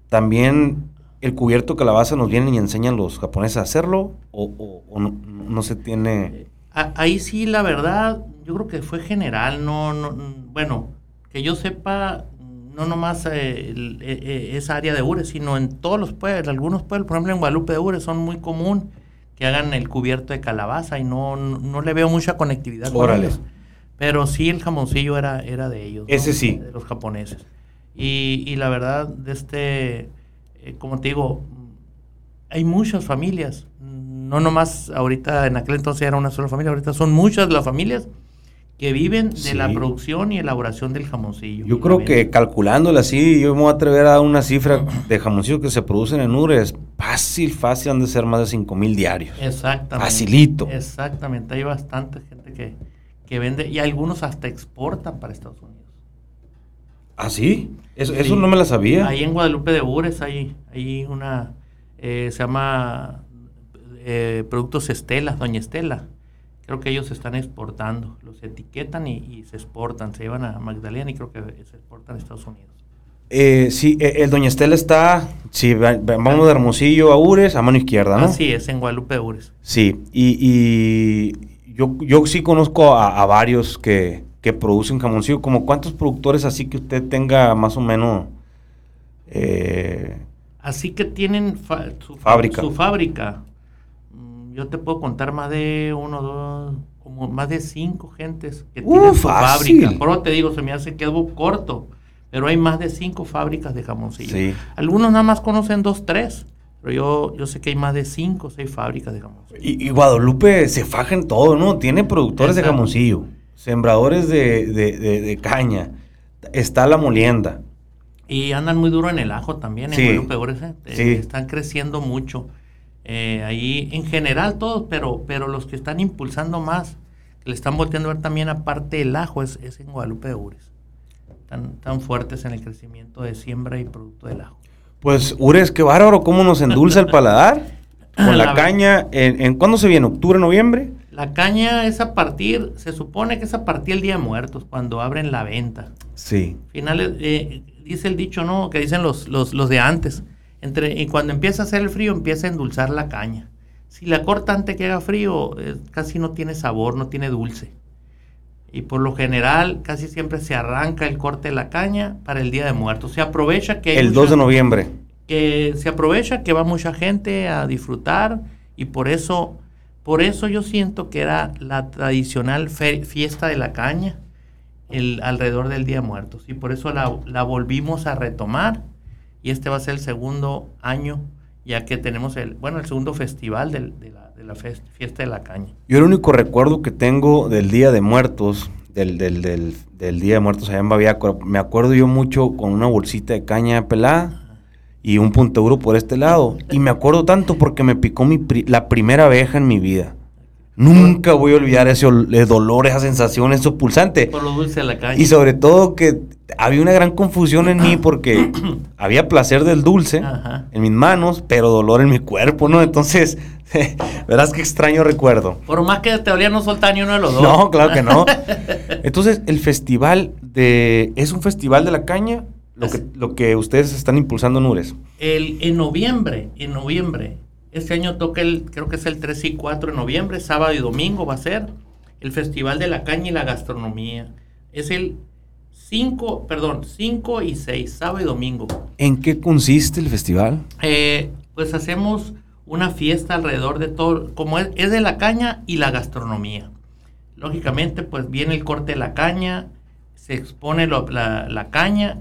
también el cubierto calabaza nos vienen y enseñan los japoneses a hacerlo o, no se tiene ahí sí, la verdad, yo creo que fue general, no, no bueno, que yo sepa, no nomás eh, eh, eh, esa área de Ures, sino en todos los pueblos, algunos pueblos, por ejemplo en Guadalupe de Ures, son muy común que hagan el cubierto de calabaza y no, no, le veo mucha conectividad con ellos. Pero sí el jamoncillo era, era de ellos. Ese sí. De los japoneses. Y, y la verdad, de este, como te digo, hay muchas familias no nomás ahorita, en aquel entonces era una sola familia, ahorita son muchas las familias que viven de la producción y elaboración del jamoncillo. Yo creo que calculándolo así, yo me voy a atrever a dar una cifra de jamoncillo que se producen en Ures. Fácil, fácil, han de ser más de 5 mil diarios. Exactamente. Facilito. Exactamente, hay bastante gente que, que vende y algunos hasta exportan para Estados Unidos. ¿Ah, sí? Eso, eso no me la sabía. Ahí en Guadalupe de Ures hay, hay una, eh, se llama eh, productos Estela, Doña Estela. Creo que ellos están exportando, los etiquetan y, se exportan, se llevan a Magdalena y creo que se exportan a Estados Unidos. Eh, sí, e, el Doña Estela está, sí, vamos de Hermosillo a Ures, a mano izquierda, ¿no? Sí, es en Guadalupe de Ures. Sí, y, yo, yo sí conozco a, varios que, producen jamoncillo, como cuántos productores así que usted tenga más o menos... Eh, así que tienen su, fábrica. su fábrica yo te puedo contar más de uno, dos, como más de cinco gentes que tienen su fábrica. Por te digo, se me hace que corto, pero hay más de cinco fábricas de jamoncillo. Algunos nada más conocen dos, tres. Pero yo, yo sé que hay más de cinco o seis fábricas de jamoncillo. Y, Guadalupe se faja en todo, ¿no? Tiene productores de jamoncillo, sembradores de, caña, está la molienda. Y andan muy duro en el ajo también, en Guadalupe, ¿eh? Están creciendo mucho. Eh, ahí en general todos, pero, pero los que están impulsando más, que le están volteando a ver también aparte del ajo, es, en Guadalupe de Ures. Tan, tan fuertes en el crecimiento de siembra y producto del ajo. Pues Ures, qué bárbaro, cómo nos endulza el paladar. Con la, caña, ¿en, ¿en cuándo se viene? ¿Octubre, noviembre? La caña es a partir, se supone que es a partir del Día de Muertos, cuando abren la venta. Sí. Finales, eh, dice el dicho, ¿no? Que dicen los, los, los de antes entre, y cuando empieza a hacer el frío, empieza a endulzar la caña. Si la corta antes que haga frío, eh, casi no tiene sabor, no tiene dulce. Y por lo general, casi siempre se arranca el corte de la caña para el Día de Muertos. Se aprovecha que... el 2 de noviembre. que se aprovecha, que va mucha gente a disfrutar y por eso, por eso yo siento que era la tradicional fiesta de la caña el, alrededor del Día de Muertos y por eso la, volvimos a retomar y este va a ser el segundo año ya que tenemos el, bueno, el segundo festival de, la, de la fiesta de la caña. Yo el único recuerdo que tengo del Día de Muertos, del, del, del, del Día de Muertos allá en Baviaco, me acuerdo yo mucho con una bolsita de caña pelada y un punto por este lado. Y me acuerdo tanto porque me picó mi la primera abeja en mi vida. Nunca voy a olvidar ese dolor, esa sensación, eso pulsante. Por lo dulce de la caña. Y sobre todo que había una gran confusión en mí porque había placer del dulce en mis manos, pero dolor en mi cuerpo, ¿no? Entonces, verás qué extraño recuerdo. Por más que te olía no soltar ni uno de los dos. No, claro que no. Entonces, el festival de... ¿Es un festival de la caña? Lo que, lo que ustedes están impulsando en Ures. El, en noviembre, en noviembre. Este año toca el, creo que es el 3 y 4 de noviembre, sábado y domingo va a ser el Festival de la Caña y la Gastronomía. Es el 5, perdón, 5 y 6, sábado y domingo. ¿En qué consiste el festival? Eh, pues hacemos una fiesta alrededor de todo, como es, de la caña y la gastronomía. Lógicamente, pues viene el corte de la caña, se expone la, caña,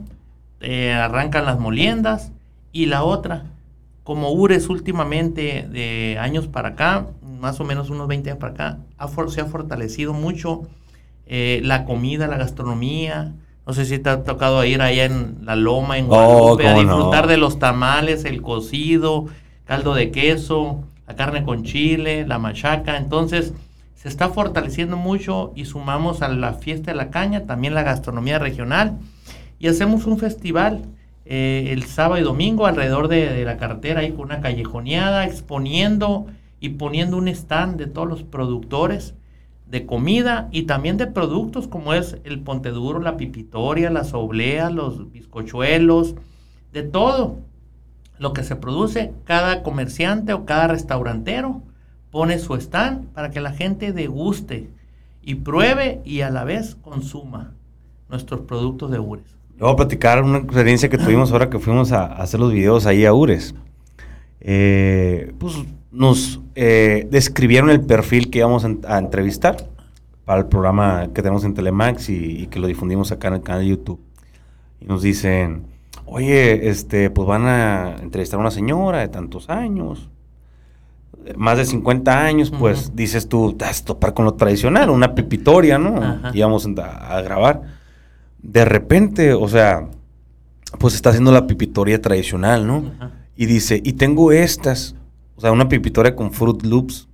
eh, arrancan las moliendas y la otra, como Ures últimamente de años para acá, más o menos unos 20 años para acá, se ha fortalecido mucho eh, la comida, la gastronomía, no sé si te ha tocado ir allá en la loma, en oh, Guadalupe, a disfrutar de los tamales, el cocido, caldo de queso, la carne con chile, la machaca. Entonces, se está fortaleciendo mucho y sumamos a la fiesta de la caña también la gastronomía regional y hacemos un festival eh, el sábado y domingo alrededor de, la carretera ahí con una callejoneada exponiendo y poniendo un stand de todos los productores de comida y también de productos como es el ponte duro, la pipitoria, las obleas, los bizcochuelos, de todo lo que se produce, cada comerciante o cada restaurantero pone su stand para que la gente deguste y pruebe y a la vez consuma nuestros productos de Ures. Voy a platicar una experiencia que tuvimos ahora que fuimos a, hacer los videos ahí a Ures. Eh, pues nos eh, describieron el perfil que íbamos a entrevistar para el programa que tenemos en Telemax y, que lo difundimos acá en el canal de YouTube. Y nos dicen, oye, este, pues van a entrevistar a una señora de tantos años, más de 50 años, pues dices tú, te vas a topar con lo tradicional, una pipitoria, ¿no? Íbamos a, a, grabar. De repente, o sea, pues está haciendo la pipitoria tradicional, ¿no? Y dice, y tengo estas o sea, una pipitoria con Fruit Loops.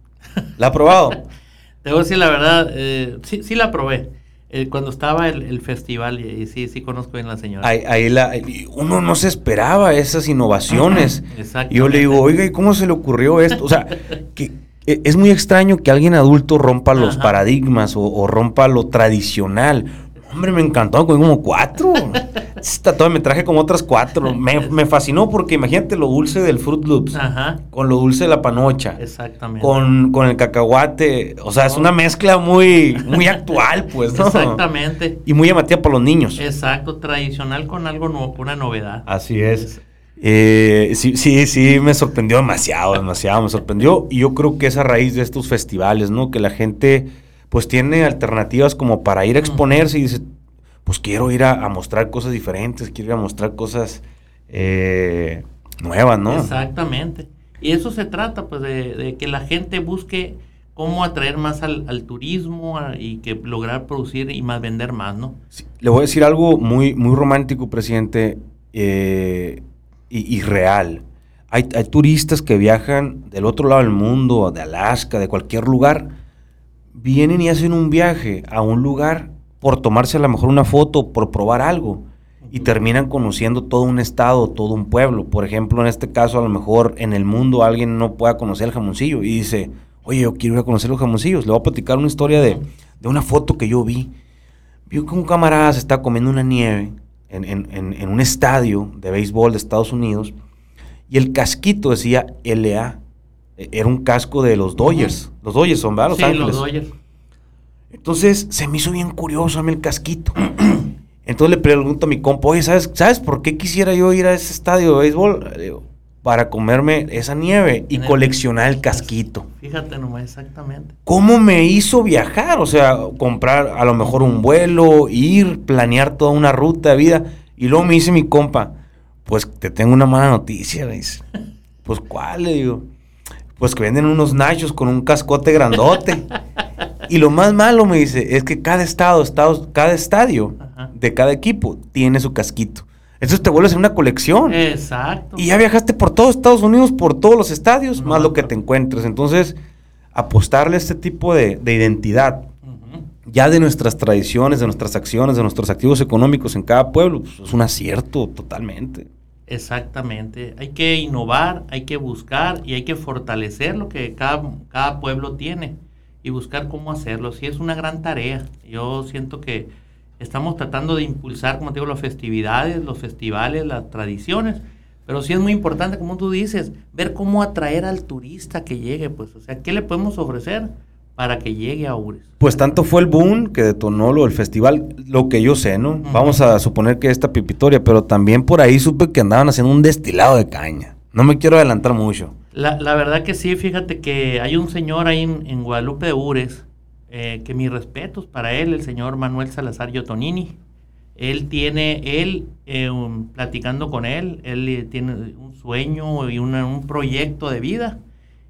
¿La ha probado? A decir la verdad, eh, sí, sí la probé. Eh, cuando estaba el, festival, y, sí, sí conozco bien la señora. Ahí, la, uno no se esperaba esas innovaciones. Y yo le digo, oiga, ¿y cómo se le ocurrió esto? O sea, que e, es muy extraño que alguien adulto rompa los paradigmas o, o, rompa lo tradicional. Hombre, me encantó, con como cuatro. Esta me traje como otras cuatro. Me, fascinó porque imagínate lo dulce del Fruit Loops. Ajá. Con lo dulce de la panocha. Exactamente. Con, con el cacahuate. O sea, es una mezcla muy, muy actual, pues, ¿no? Exactamente. Y muy llamativa para los niños. Exacto, tradicional con algo nuevo, una novedad. Así es. Eh, sí, sí, sí, me sorprendió demasiado, demasiado, me sorprendió. Y yo creo que es a raíz de estos festivales, ¿no? Que la gente pues tiene alternativas como para ir a exponerse y dice, pues quiero ir a, mostrar cosas diferentes, quiero ir a mostrar cosas eh, nuevas, ¿no? Exactamente. Y eso se trata, pues, de, que la gente busque cómo atraer más al, turismo y que lograr producir y más vender más, ¿no? le voy a decir algo muy, muy romántico, presidente, eh, y, y, real. Hay, hay turistas que viajan del otro lado del mundo, de Alaska, de cualquier lugar, vienen y hacen un viaje a un lugar por tomarse a lo mejor una foto, por probar algo, y terminan conociendo todo un estado, todo un pueblo. Por ejemplo, en este caso, a lo mejor en el mundo alguien no pueda conocer el jamoncillo y dice, oye, yo quiero ir a conocer los jamoncillos. Le voy a platicar una historia de, una foto que yo vi. Vi que un camarada se está comiendo una nieve en, un estadio de béisbol de Estados Unidos y el casquito decía LA. E, era un casco de los Dodgers. Los Dodgers son, ¿verdad? Los sí, los Dodgers. Entonces se me hizo bien curioso a mí el casquito. Entonces le pregunto a mi compa, oye, ¿sabes, ¿sabes por qué quisiera yo ir a ese estadio de béisbol? Digo, para comerme esa nieve y coleccionar el casquito. Fíjate nomás, exactamente. ¿Cómo me hizo viajar? O sea, comprar a lo mejor un vuelo, ir, planear toda una ruta de vida. Y luego me dice mi compa, pues te tengo una mala noticia, me dice. Pues ¿cuál? Le digo. Pues que venden unos nachos con un cascote grandote. y lo más malo, me dice, es que cada estado, estado cada estadio Ajá. de cada equipo tiene su casquito. Entonces te vuelves en una colección. Exacto. Y ya viajaste por todo Estados Unidos, por todos los estadios, No, más lo que te encuentres. Entonces, apostarle a este tipo de, de identidad, ya de nuestras tradiciones, de nuestras acciones, de nuestros activos económicos en cada pueblo, pues, es un acierto totalmente. Exactamente. Hay que innovar, hay que buscar y hay que fortalecer lo que cada, cada pueblo tiene y buscar cómo hacerlo. Sí, es una gran tarea. Yo siento que estamos tratando de impulsar, como te digo, las festividades, los festivales, las tradiciones. Pero sí es muy importante, como tú dices, ver cómo atraer al turista que llegue, pues, o sea, ¿qué le podemos ofrecer para que llegue a Ures? Pues tanto fue el boom que detonó lo del festival, lo que yo sé, ¿no? Vamos a suponer que esta pipitoria, pero también por ahí supe que andaban haciendo un destilado de caña. No me quiero adelantar mucho. La, la verdad que sí, fíjate que hay un señor ahí en, en Guadalupe de Ures, eh, que mis respetos para él, el señor Manuel Salazar Yotonini. Él tiene, él, eh, um, platicando con él, él eh, tiene un sueño y una- un proyecto de vida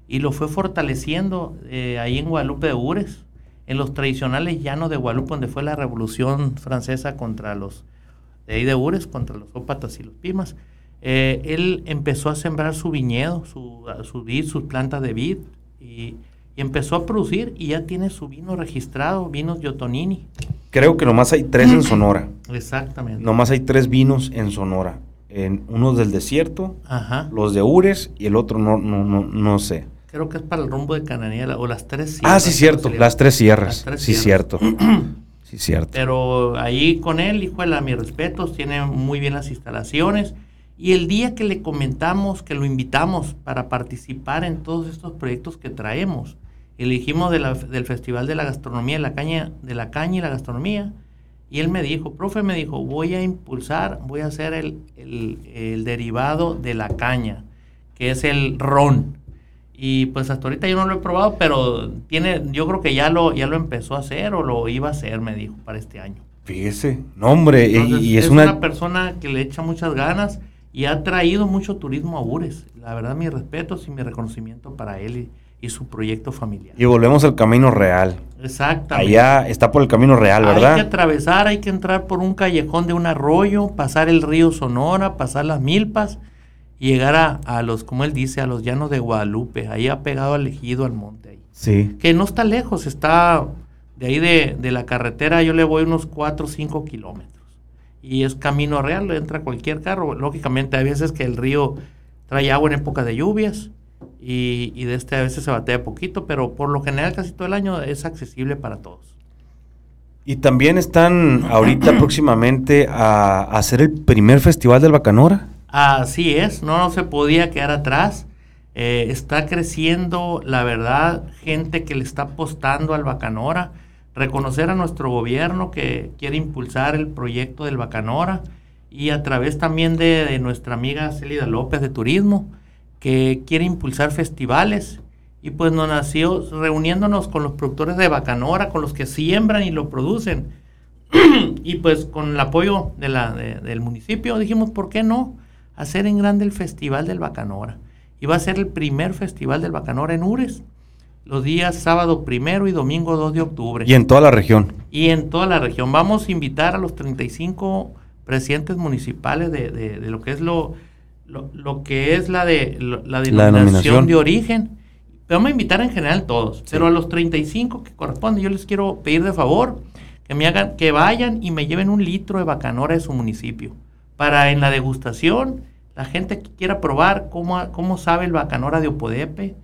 y lo fue fortaleciendo eh, ahí en Guadalupe de Ures, en los tradicionales llanos de Guadalupe, donde fue la revolución francesa contra los de ahí de Ures, contra los ópatas y los pimas. Eh, él empezó a sembrar su viñedo, su, vid, sus plantas de vid, y, y empezó a producir y ya tiene su vino registrado, vinos Yotonini. Creo que nomás hay tres en Sonora. Exactamente. Nomás hay tres vinos en Sonora. En, unos del desierto, Ajá. los de Ures y el otro no, no, no, no sé. Creo que es para el rumbo de Cananilla o las tres ah, sierras, sí, creo cierto, las tres sierras. Las tres sí, sierras. cierto. sí, cierto. Pero ahí con él, hijuela, mis respetos, tiene muy bien las instalaciones. Y el día que le comentamos, que lo invitamos para participar en todos estos proyectos que traemos, elegimos de la- del Festival de la Gastronomía, de la caña, de la caña y la gastronomía, y él me dijo, profe, me dijo, voy a impulsar, voy a hacer el, el- el derivado de la caña, que es el ron. Y pues hasta ahorita yo no lo he probado, pero tiene, yo creo que ya lo, ya lo empezó a hacer o lo iba a hacer, me dijo, para este año. Fíjese. No, hombre, y- Entonces, y, es, es una... una... persona que le echa muchas ganas y ha traído mucho turismo a Ures. La verdad, mis respetos y mi reconocimiento para él y, y su proyecto familiar. Y volvemos al camino real. Exactamente. Allá está por el camino real, Hay que ¿verdad? atravesar, hay que entrar por un callejón de un arroyo, pasar el río Sonora, pasar las milpas y llegar a, a los, como él dice, a los llanos de Guadalupe, ahí apegado al ejido, al monte ahí. Sí. Que no está lejos, está de ahí de, de la carretera, yo le voy unos 4 o 5 kilómetros. Y es camino real, entra cualquier carro. Lógicamente, hay veces que el río trae agua en época de lluvias y, y de este a veces se batea poquito, pero por lo general casi todo el año es accesible para todos. Y también están ahorita próximamente a, a hacer el primer festival del Bacanora. Así es, no, no se podía quedar atrás. Eh, está creciendo, la verdad, gente que le está apostando al Bacanora. Reconocer a nuestro gobierno que quiere impulsar el proyecto del Bacanora y a través también de, nuestra amiga Célida López de Turismo, que quiere impulsar festivales. Y pues nos nació reuniéndonos con los productores de Bacanora, con los que siembran y lo producen. y pues con el apoyo de la, de- del municipio dijimos, ¿por qué no hacer en grande el Festival del Bacanora? Y va a ser el primer Festival del Bacanora en Ures, los días sábado primero y domingo 2 de octubre. Y en toda la región. Y en toda la región. Vamos a invitar a los 35 presidentes municipales de, de- de lo que es lo, lo, lo que es la de lo- la denominación, denominación. de origen. Vamos a invitar en general todos, pero a los 35 que corresponde, yo les quiero pedir de favor que me hagan, que vayan y me lleven un litro de bacanora de su municipio. Para en la degustación, la gente que quiera probar cómo, cómo sabe el bacanora de Opodepe,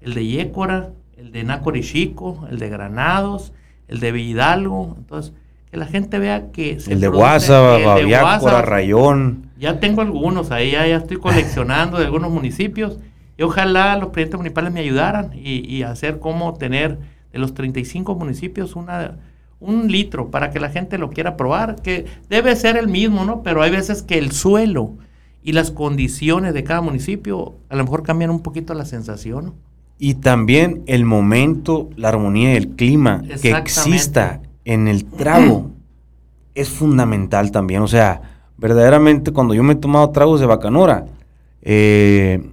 el de Yécora, el de Nacorichico, el de Granados, el de Villidalgo. Entonces, que la gente vea que se El de Guasa, Babiácora. Rayón. Ya tengo algunos ahí, ya, ya estoy coleccionando de algunos municipios. Y ojalá los presidentes municipales me ayudaran y, y hacer cómo tener de los 35 municipios una, un litro para que la gente lo quiera probar, que debe ser el mismo, ¿no? Pero hay veces que el suelo y las condiciones de cada municipio a lo mejor cambian un poquito la sensación. Y también el momento, la armonía del clima que exista en el trago es fundamental también. O sea, verdaderamente cuando yo me he tomado tragos de bacanora, eh,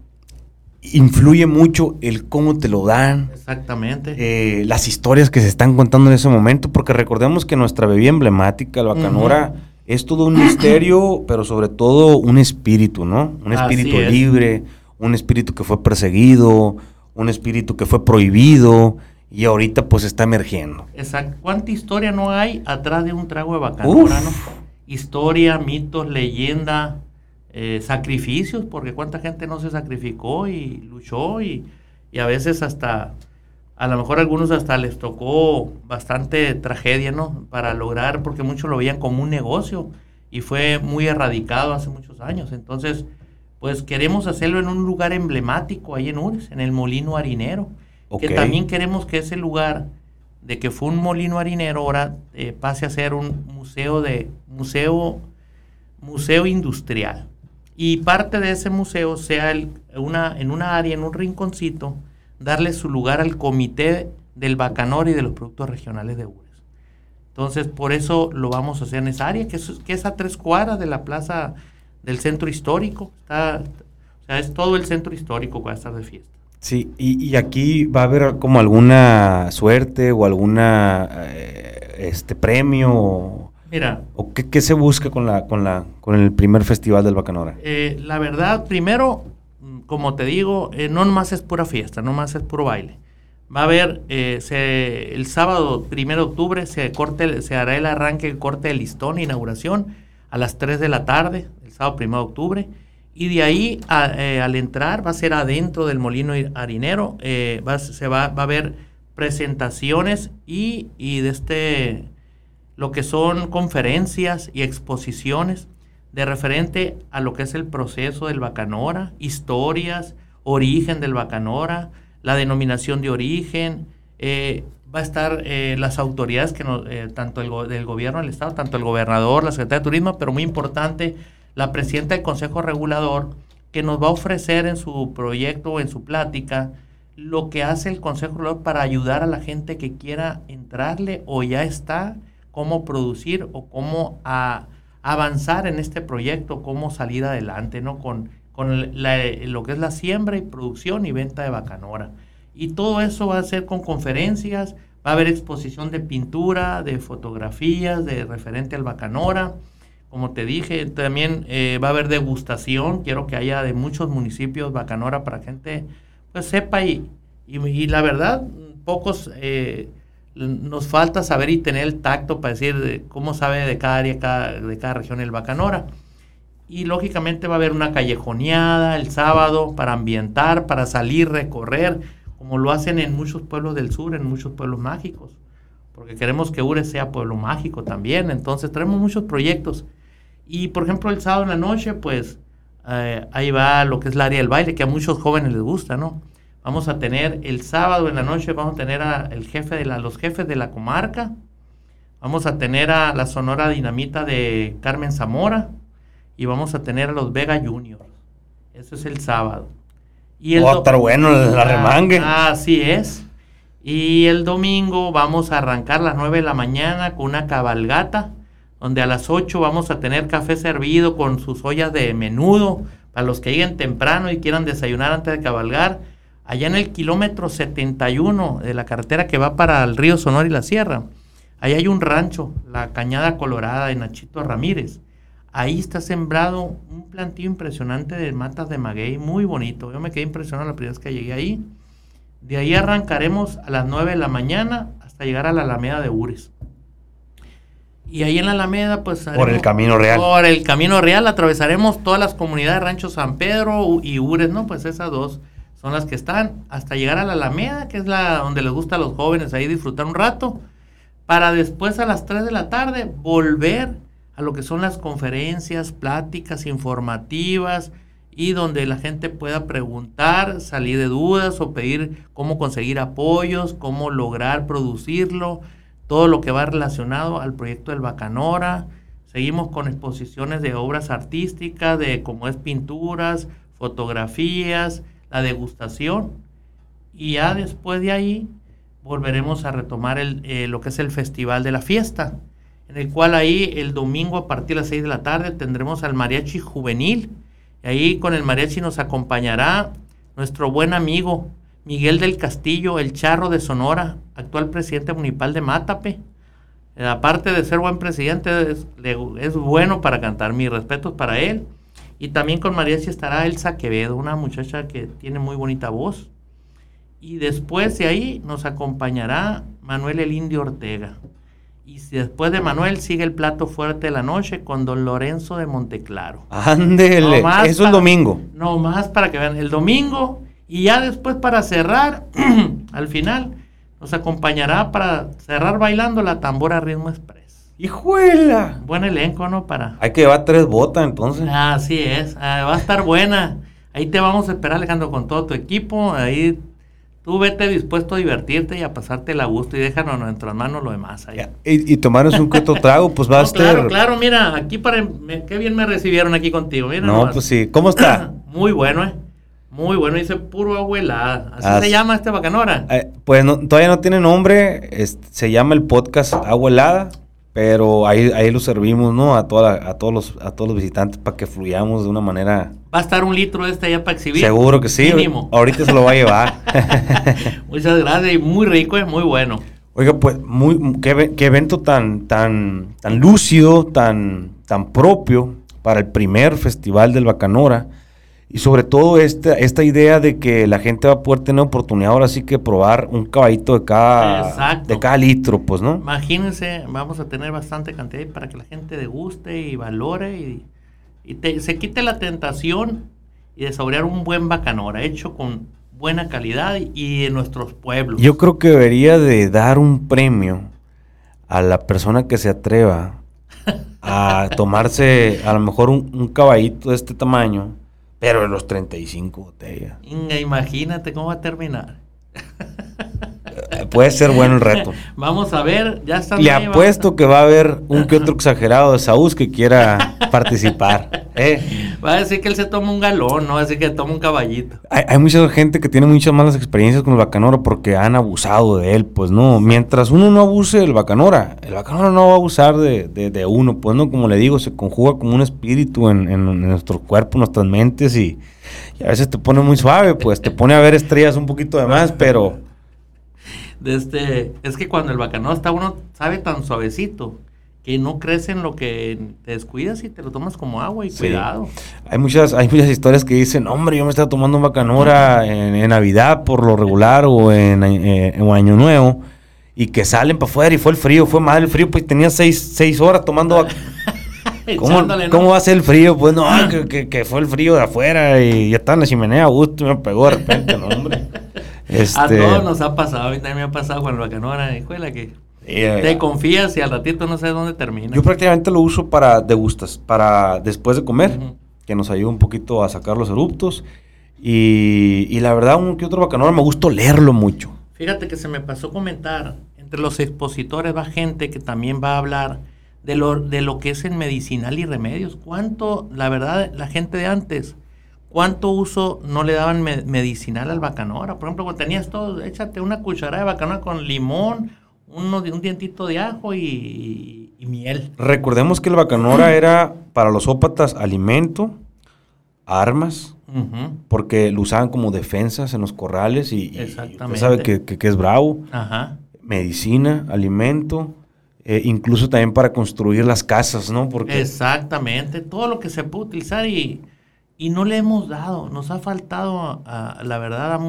influye mucho el cómo te lo dan. Exactamente. Eh, las historias que se están contando en ese momento, porque recordemos que nuestra bebida emblemática, la bacanora, es todo un misterio, pero sobre todo un espíritu, ¿no? Un espíritu libre, un espíritu que fue perseguido, un espíritu que fue prohibido y ahorita pues está emergiendo. Exacto. ¿Cuánta historia no hay atrás de un trago de bacanora, no? Historia, mitos, leyenda, eh, sacrificios, porque cuánta gente no se sacrificó y luchó y, a veces hasta, a lo mejor a algunos hasta les tocó bastante tragedia, ¿no? Para lograr, porque muchos lo veían como un negocio y fue muy erradicado hace muchos años. Entonces, pues queremos hacerlo en un lugar emblemático ahí en Ures, en el Molino Harinero, que también queremos que ese lugar de que fue un molino harinero ahora eh, pase a ser un museo de museo museo industrial y parte de ese museo sea una, en una área, en un rinconcito, darle su lugar al comité del Bacanor y de los productos regionales de Ures. Entonces, por eso lo vamos a hacer en esa área, que es, que es a tres cuadras de la plaza del centro histórico. Está, o sea, es todo el centro histórico que va a estar de fiesta. Sí, y, aquí va a haber como alguna suerte o alguna eh, este premio Mira. ¿O qué, se busca con, la, con, la, con el primer festival del Bacanora? Eh, la verdad, primero, como te digo, eh, no nomás es pura fiesta, no más es puro baile. Va a haber, eh, el sábado primero de octubre se, corte, se hará el arranque, el corte de listón, inauguración, a las 3 de la tarde, el sábado primero de octubre. Y de ahí, al entrar, va a ser adentro del molino harinero, va, se va, va, a haber presentaciones y, y de este lo que son conferencias y exposiciones de referente a lo que es el proceso del bacanora, historias, origen del bacanora, la denominación de origen. Eh, va a estar eh, las autoridades, que eh, tanto el del gobierno del Estado, tanto el gobernador, la Secretaría de Turismo, pero muy importante, la presidenta del Consejo Regulador, que nos va a ofrecer en su proyecto o en su plática lo que hace el Consejo Regulador para ayudar a la gente que quiera entrarle o ya está cómo producir o cómo avanzar en este proyecto, cómo salir adelante, ¿no? Con, con lo que es la siembra y producción y venta de bacanora. Y todo eso va a ser con conferencias, va a haber exposición de pintura, de fotografías, de referente al bacanora. Como te dije, también eh, va a haber degustación. Quiero que haya de muchos municipios bacanora para gente pues sepa y, y, la verdad, pocos eh, nos falta saber y tener el tacto para decir cómo sabe de cada área, de cada región el bacanora. Y lógicamente va a haber una callejoneada el sábado para ambientar, para salir, recorrer, como lo hacen en muchos pueblos del sur, en muchos pueblos mágicos. Porque queremos que Ure sea pueblo mágico también. Entonces traemos muchos proyectos. Y por ejemplo el sábado en la noche, pues eh, ahí va lo que es el área del baile, que a muchos jóvenes les gusta, ¿no? Vamos a tener el sábado en la noche, vamos a tener a el jefe de la, los jefes de la comarca. Vamos a tener a la Sonora Dinamita de Carmen Zamora. Y vamos a tener a los Vega Juniors. Eso es el sábado. Y el oh, bueno la ah, remangue. Así es. Y el domingo vamos a arrancar a las 9 de la mañana con una cabalgata, donde a las 8 vamos a tener café servido con sus ollas de menudo, para los que lleguen temprano y quieran desayunar antes de cabalgar allá en el kilómetro 71 de la carretera que va para el río Sonora y la Sierra, ahí hay un rancho, la Cañada Colorada de Nachito Ramírez. Ahí está sembrado un plantío impresionante de matas de maguey, muy bonito. Yo me quedé impresionado la primera vez que llegué ahí. De ahí arrancaremos a las 9 de la mañana hasta llegar a la Alameda de Ures. Y ahí en la Alameda, pues... por el Camino Real. Por el Camino Real atravesaremos todas las comunidades de Rancho San Pedro y Ures, ¿no? Pues esas dos son las que están hasta llegar a la Alameda, que es la donde les gusta a los jóvenes ahí disfrutar un rato, para después a las 3 de la tarde volver a lo que son las conferencias, pláticas informativas y donde la gente pueda preguntar, salir de dudas o pedir cómo conseguir apoyos, cómo lograr producirlo. todo lo que va relacionado al proyecto del Bacanora. Seguimos con exposiciones de obras artísticas, de como es pinturas, fotografías, la degustación. Y ya después de ahí volveremos a retomar el, eh, lo que es el Festival de la Fiesta, en el cual ahí el domingo a partir de las 6 de la tarde tendremos al mariachi juvenil. Y ahí con el mariachi nos acompañará nuestro buen amigo Miguel del Castillo, el charro de Sonora, actual presidente municipal de Mátape. Eh, aparte de ser buen presidente, es, bueno para cantar. Mis respetos para él. Y también con mariachi estará Elsa Quevedo, una muchacha que tiene muy bonita voz. Y después de ahí nos acompañará Manuel el Indio Ortega. Y después de Manuel sigue el plato fuerte de la noche con don Lorenzo de Monteclaro. Ándele, eso es domingo. No más para que vean. El domingo y ya después para cerrar, al final, nos acompañará para cerrar bailando la tambora Ritmo Express. ¡Hijuela! Buen elenco, ¿no? Para... Hay que llevar tres botas entonces. Así es, ah, va a estar buena. Ahí te vamos a esperar, Alejandro, con todo tu equipo. Ahí tú vete dispuesto a divertirte y a pasarte a gusto y déjanos en nuestras manos lo demás. Ahí. Y, y tomarnos un cueto trago, pues va a estar. Claro, claro, mira, aquí para. qué bien me recibieron aquí contigo. Mira, no, pues sí. ¿Cómo está? Muy bueno, ¿eh? Muy bueno, dice puro abuela. ¿Así se llama este bacanora? Eh, pues todavía no tiene nombre, se llama el podcast Abuelada, pero ahí, ahí lo servimos, ¿no? A, toda, a, todos los, a todos los visitantes para que fluyamos de una manera... ¿Va a estar un litro de este ya para exhibir? Seguro que sí. Ahorita se lo va a llevar. Muchas gracias y muy rico, es muy bueno. Oiga, pues, muy, qué, qué, evento tan, tan, tan lúcido, tan, tan propio para el primer festival del Bacanora y sobre todo esta, esta idea de que la gente va a poder tener oportunidad ahora sí que probar un caballito de cada, de cada litro, pues, ¿no? Imagínense, vamos a tener bastante cantidad para que la gente deguste y valore y, se quite la tentación y de saborear un buen bacanora hecho con buena calidad y en nuestros pueblos. Yo creo que debería de dar un premio a la persona que se atreva a tomarse a lo mejor un, un caballito de este tamaño pero en los 35 botellas. Imagínate cómo va a terminar. Puede ser bueno el reto. Vamos a ver, ya está. Le apuesto que va a haber un que otro exagerado de Saúl que quiera participar. ¿eh? Va a decir que él se toma un galón, no va a decir que toma un caballito. Hay, mucha gente que tiene muchas malas experiencias con el bacanora porque han abusado de él, pues no. Mientras uno no abuse del bacanora, el bacanora no va a abusar de, uno, pues no, como le digo, se conjuga como un espíritu en, en, nuestro cuerpo, nuestras mentes y, y a veces te pone muy suave, pues te pone a ver estrellas un poquito de más, pero de este, es que cuando el bacanora está uno sabe tan suavecito que no crece en lo que te descuidas y te lo tomas como agua y cuidado. Hay muchas, hay muchas historias que dicen, hombre, yo me estaba tomando un bacanora en, Navidad por lo regular o en, eh, Año Nuevo y que salen para afuera y fue el frío, fue mal el frío, pues tenía seis, seis horas tomando... ¿Cómo, ¿Cómo, va a ser el frío? Pues no, que, que, fue el frío de afuera y ya estaba en la chimenea a gusto me pegó de repente, no, hombre. A este, todos nos ha pasado, a mí también me ha pasado con el bacanora, escuela que te confías y al ratito no sabes dónde termina. Yo prácticamente lo uso para degustas, para después de comer, que nos ayuda un poquito a sacar los eruptos. Y, la verdad, un que otro bacanora me gusta leerlo mucho. Fíjate que se me pasó comentar, entre los expositores va gente que también va a hablar de lo, de lo que es en medicinal y remedios. ¿Cuánto, la verdad, la gente de antes ¿Cuánto uso no le daban medicinal al bacanora? Por ejemplo, cuando tenías todo, échate una cucharada de bacanora con limón, uno, un dientito de ajo y, miel. Recordemos que el bacanora era para los ópatas alimento, armas, porque lo usaban como defensas en los corrales y, Exactamente. sabe que, es bravo. Ajá. Medicina, alimento, eh, incluso también para construir las casas, ¿no? Porque Exactamente, todo lo que se puede utilizar y y no le hemos dado, nos ha faltado, a, la verdad,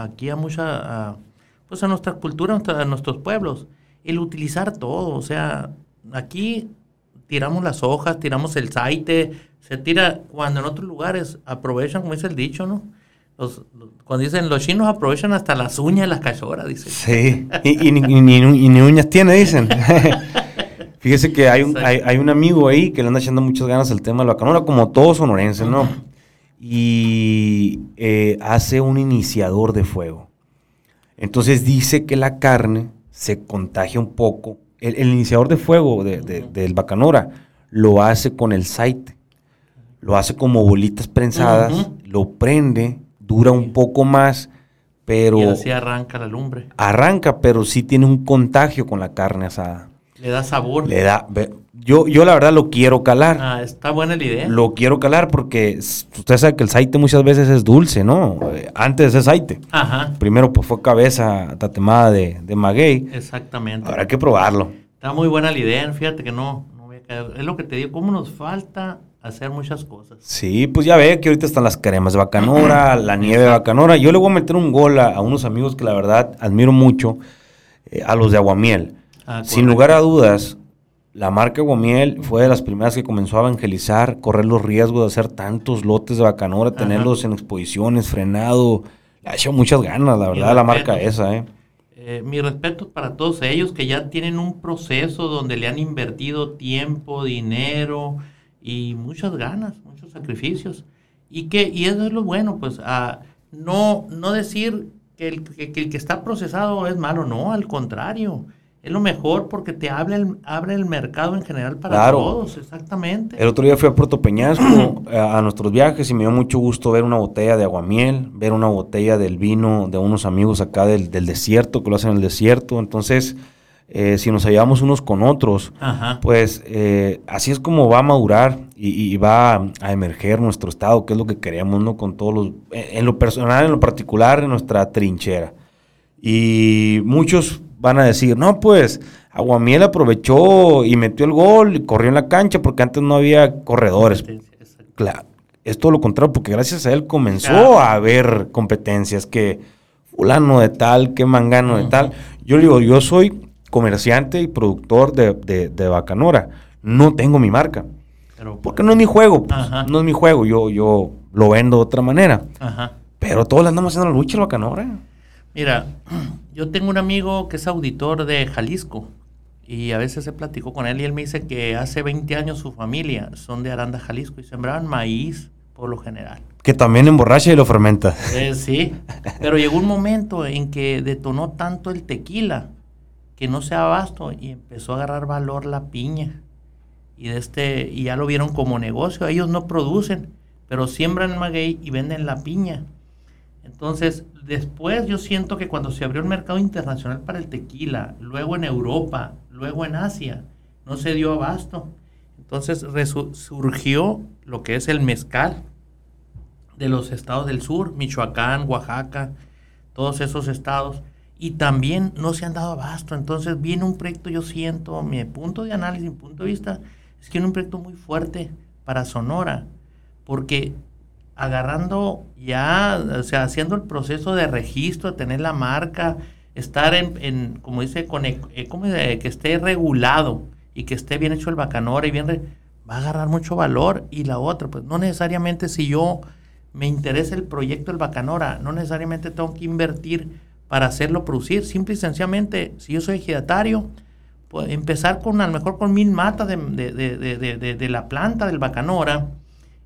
aquí a mucha, pues a nuestra cultura, a nuestros pueblos, el utilizar todo. O sea, aquí tiramos las hojas, tiramos el saite, se tira, cuando en otros lugares aprovechan, como dice el dicho, ¿no? Cuando dicen los chinos aprovechan hasta las uñas de las cachorras, dicen. Sí, y, ni, uñas tiene, dicen. Fíjese que hay un, hay, un amigo ahí que le anda echando muchas ganas al tema de la canora, como todos sonorenses, ¿no? y eh, hace un iniciador de fuego. Entonces dice que la carne se contagia un poco el, iniciador de fuego del Bacanora lo hace con el site. Lo hace como bolitas prensadas, lo prende, dura un poco más, pero... Y así arranca la lumbre. Arranca, pero sí tiene un contagio con la carne asada. Le da sabor. Le da... Yo, yo la verdad lo quiero calar. Ah, está buena la idea. Lo quiero calar porque usted sabe que el saite muchas veces es dulce, ¿no? Eh, antes es saite. Ajá. Primero pues fue cabeza tatemada de, de maguey. Exactamente. Habrá que probarlo. Está muy buena la idea, fíjate que no, no voy a caer. Es lo que te digo, cómo nos falta hacer muchas cosas. Sí, pues ya ve que ahorita están las cremas de bacanora, la nieve de bacanora. Yo le voy a meter un gol a, unos amigos que la verdad admiro mucho, eh, a los de Aguamiel. Ah, Sin lugar a dudas, la marca Guamiel fue de las primeras que comenzó a evangelizar, correr los riesgos de hacer tantos lotes de bacanora, tenerlos en exposiciones, frenado. Le ha hecho muchas ganas, la verdad, la marca esa, ¿eh? ¿eh? mi respeto para todos ellos que ya tienen un proceso donde le han invertido tiempo, dinero y muchas ganas, muchos sacrificios. Y, que, y eso es lo bueno, pues, a no, no decir que el que, que el que está procesado es malo, no, al contrario es lo mejor porque te abre el, abre el mercado en general para todos, exactamente. El otro día fui a Puerto Peñasco a, nuestros viajes y me dio mucho gusto ver una botella de aguamiel, ver una botella del vino de unos amigos acá del, desierto, que lo hacen en el desierto. Entonces, eh, si nos ayudamos unos con otros, pues eh, así es como va a madurar y, va a, emerger nuestro estado, que es lo que queremos, ¿no? Con todos los, en lo personal, en lo particular, en nuestra trinchera. Y muchos van a decir, no, pues Aguamiel aprovechó y metió el gol y corrió en la cancha porque antes no había corredores. Claro, es todo lo contrario, porque gracias a él comenzó a haber competencias que fulano de tal, que mangano de tal. Yo digo, yo soy comerciante y productor de, Bacanora, no tengo mi marca. porque no es mi juego, pues, no es mi juego, yo, yo lo vendo de otra manera. Pero todos le andamos haciendo la lucha al Bacanora. Mira, yo tengo un amigo que es auditor de Jalisco y a veces he platicado con él y él me dice que hace 20 años su familia son de Aranda, Jalisco y sembraban maíz por lo general. Que también emborracha y lo fermenta. Eh, sí, pero llegó un momento en que detonó tanto el tequila que no se abasto y empezó a agarrar valor la piña. Y, de este, y ya lo vieron como negocio. Ellos no producen, pero siembran maguey y venden la piña. Entonces, después yo siento que cuando se abrió el mercado internacional para el tequila, luego en Europa, luego en Asia, no se dio abasto. Entonces surgió lo que es el mezcal de los estados del sur, Michoacán, Oaxaca, todos esos estados, y también no se han dado abasto. Entonces viene un proyecto, yo siento, mi punto de análisis, mi punto de vista, es que viene un proyecto muy fuerte para Sonora, porque agarrando ya, o sea, haciendo el proceso de registro, de tener la marca, estar en, como dice, con, eh, como que esté regulado y que esté bien hecho el bacanora y bien, va a agarrar mucho valor. Y la otra, pues no necesariamente si yo me interesa el proyecto del bacanora, no necesariamente tengo que invertir para hacerlo producir. Simple y sencillamente, si yo soy ejidatario, pues empezar con a lo mejor con mil matas de, de, de la planta del bacanora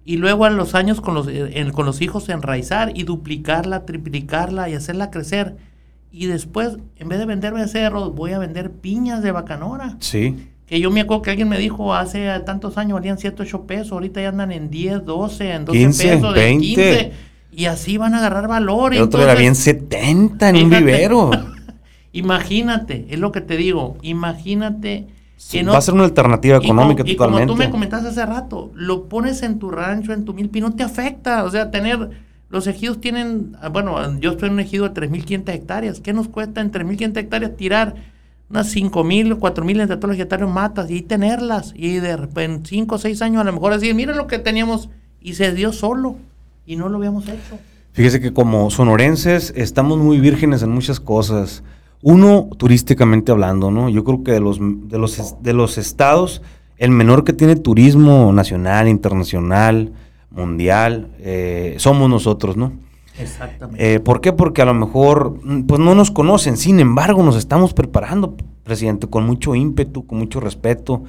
y luego a los años con los, eh, con los hijos enraizar y duplicarla, triplicarla y hacerla crecer. Y después, en vez de vender becerros, voy a vender piñas de bacanora. Sí. Que yo me acuerdo que alguien me dijo hace tantos años valían 7, 8 pesos, ahorita ya andan en 10, 12, en 12 pesos, 20. 15. Y así van a agarrar valor. El otro era bien 70 en un vivero. imagínate, es lo que te digo, imagínate va a ser una alternativa económica y totalmente. como tú me comentaste hace rato, lo pones en tu rancho, en tu milpi, no te afecta. O sea, tener. Los ejidos tienen. Ah, bueno, yo estoy en un ejido de 3.500 hectáreas. ¿Qué nos cuesta en 3.500 hectáreas tirar unas 5.000, 4.000 entre todos los hectáreas matas y tenerlas? Y de en 5 o 6 años a lo mejor decir, miren lo que teníamos y se dio solo y no lo habíamos hecho. Fíjese que como sonorenses estamos muy vírgenes en muchas cosas. Uno, turísticamente hablando, ¿no? Yo creo que de los, de los, de los estados, el menor que tiene turismo nacional, internacional, mundial, eh, somos nosotros, ¿no? Exactamente. Eh, ¿Por qué? Porque a lo mejor, mm, pues no nos conocen, sin embargo, nos estamos preparando, presidente, con mucho ímpetu, con mucho respeto.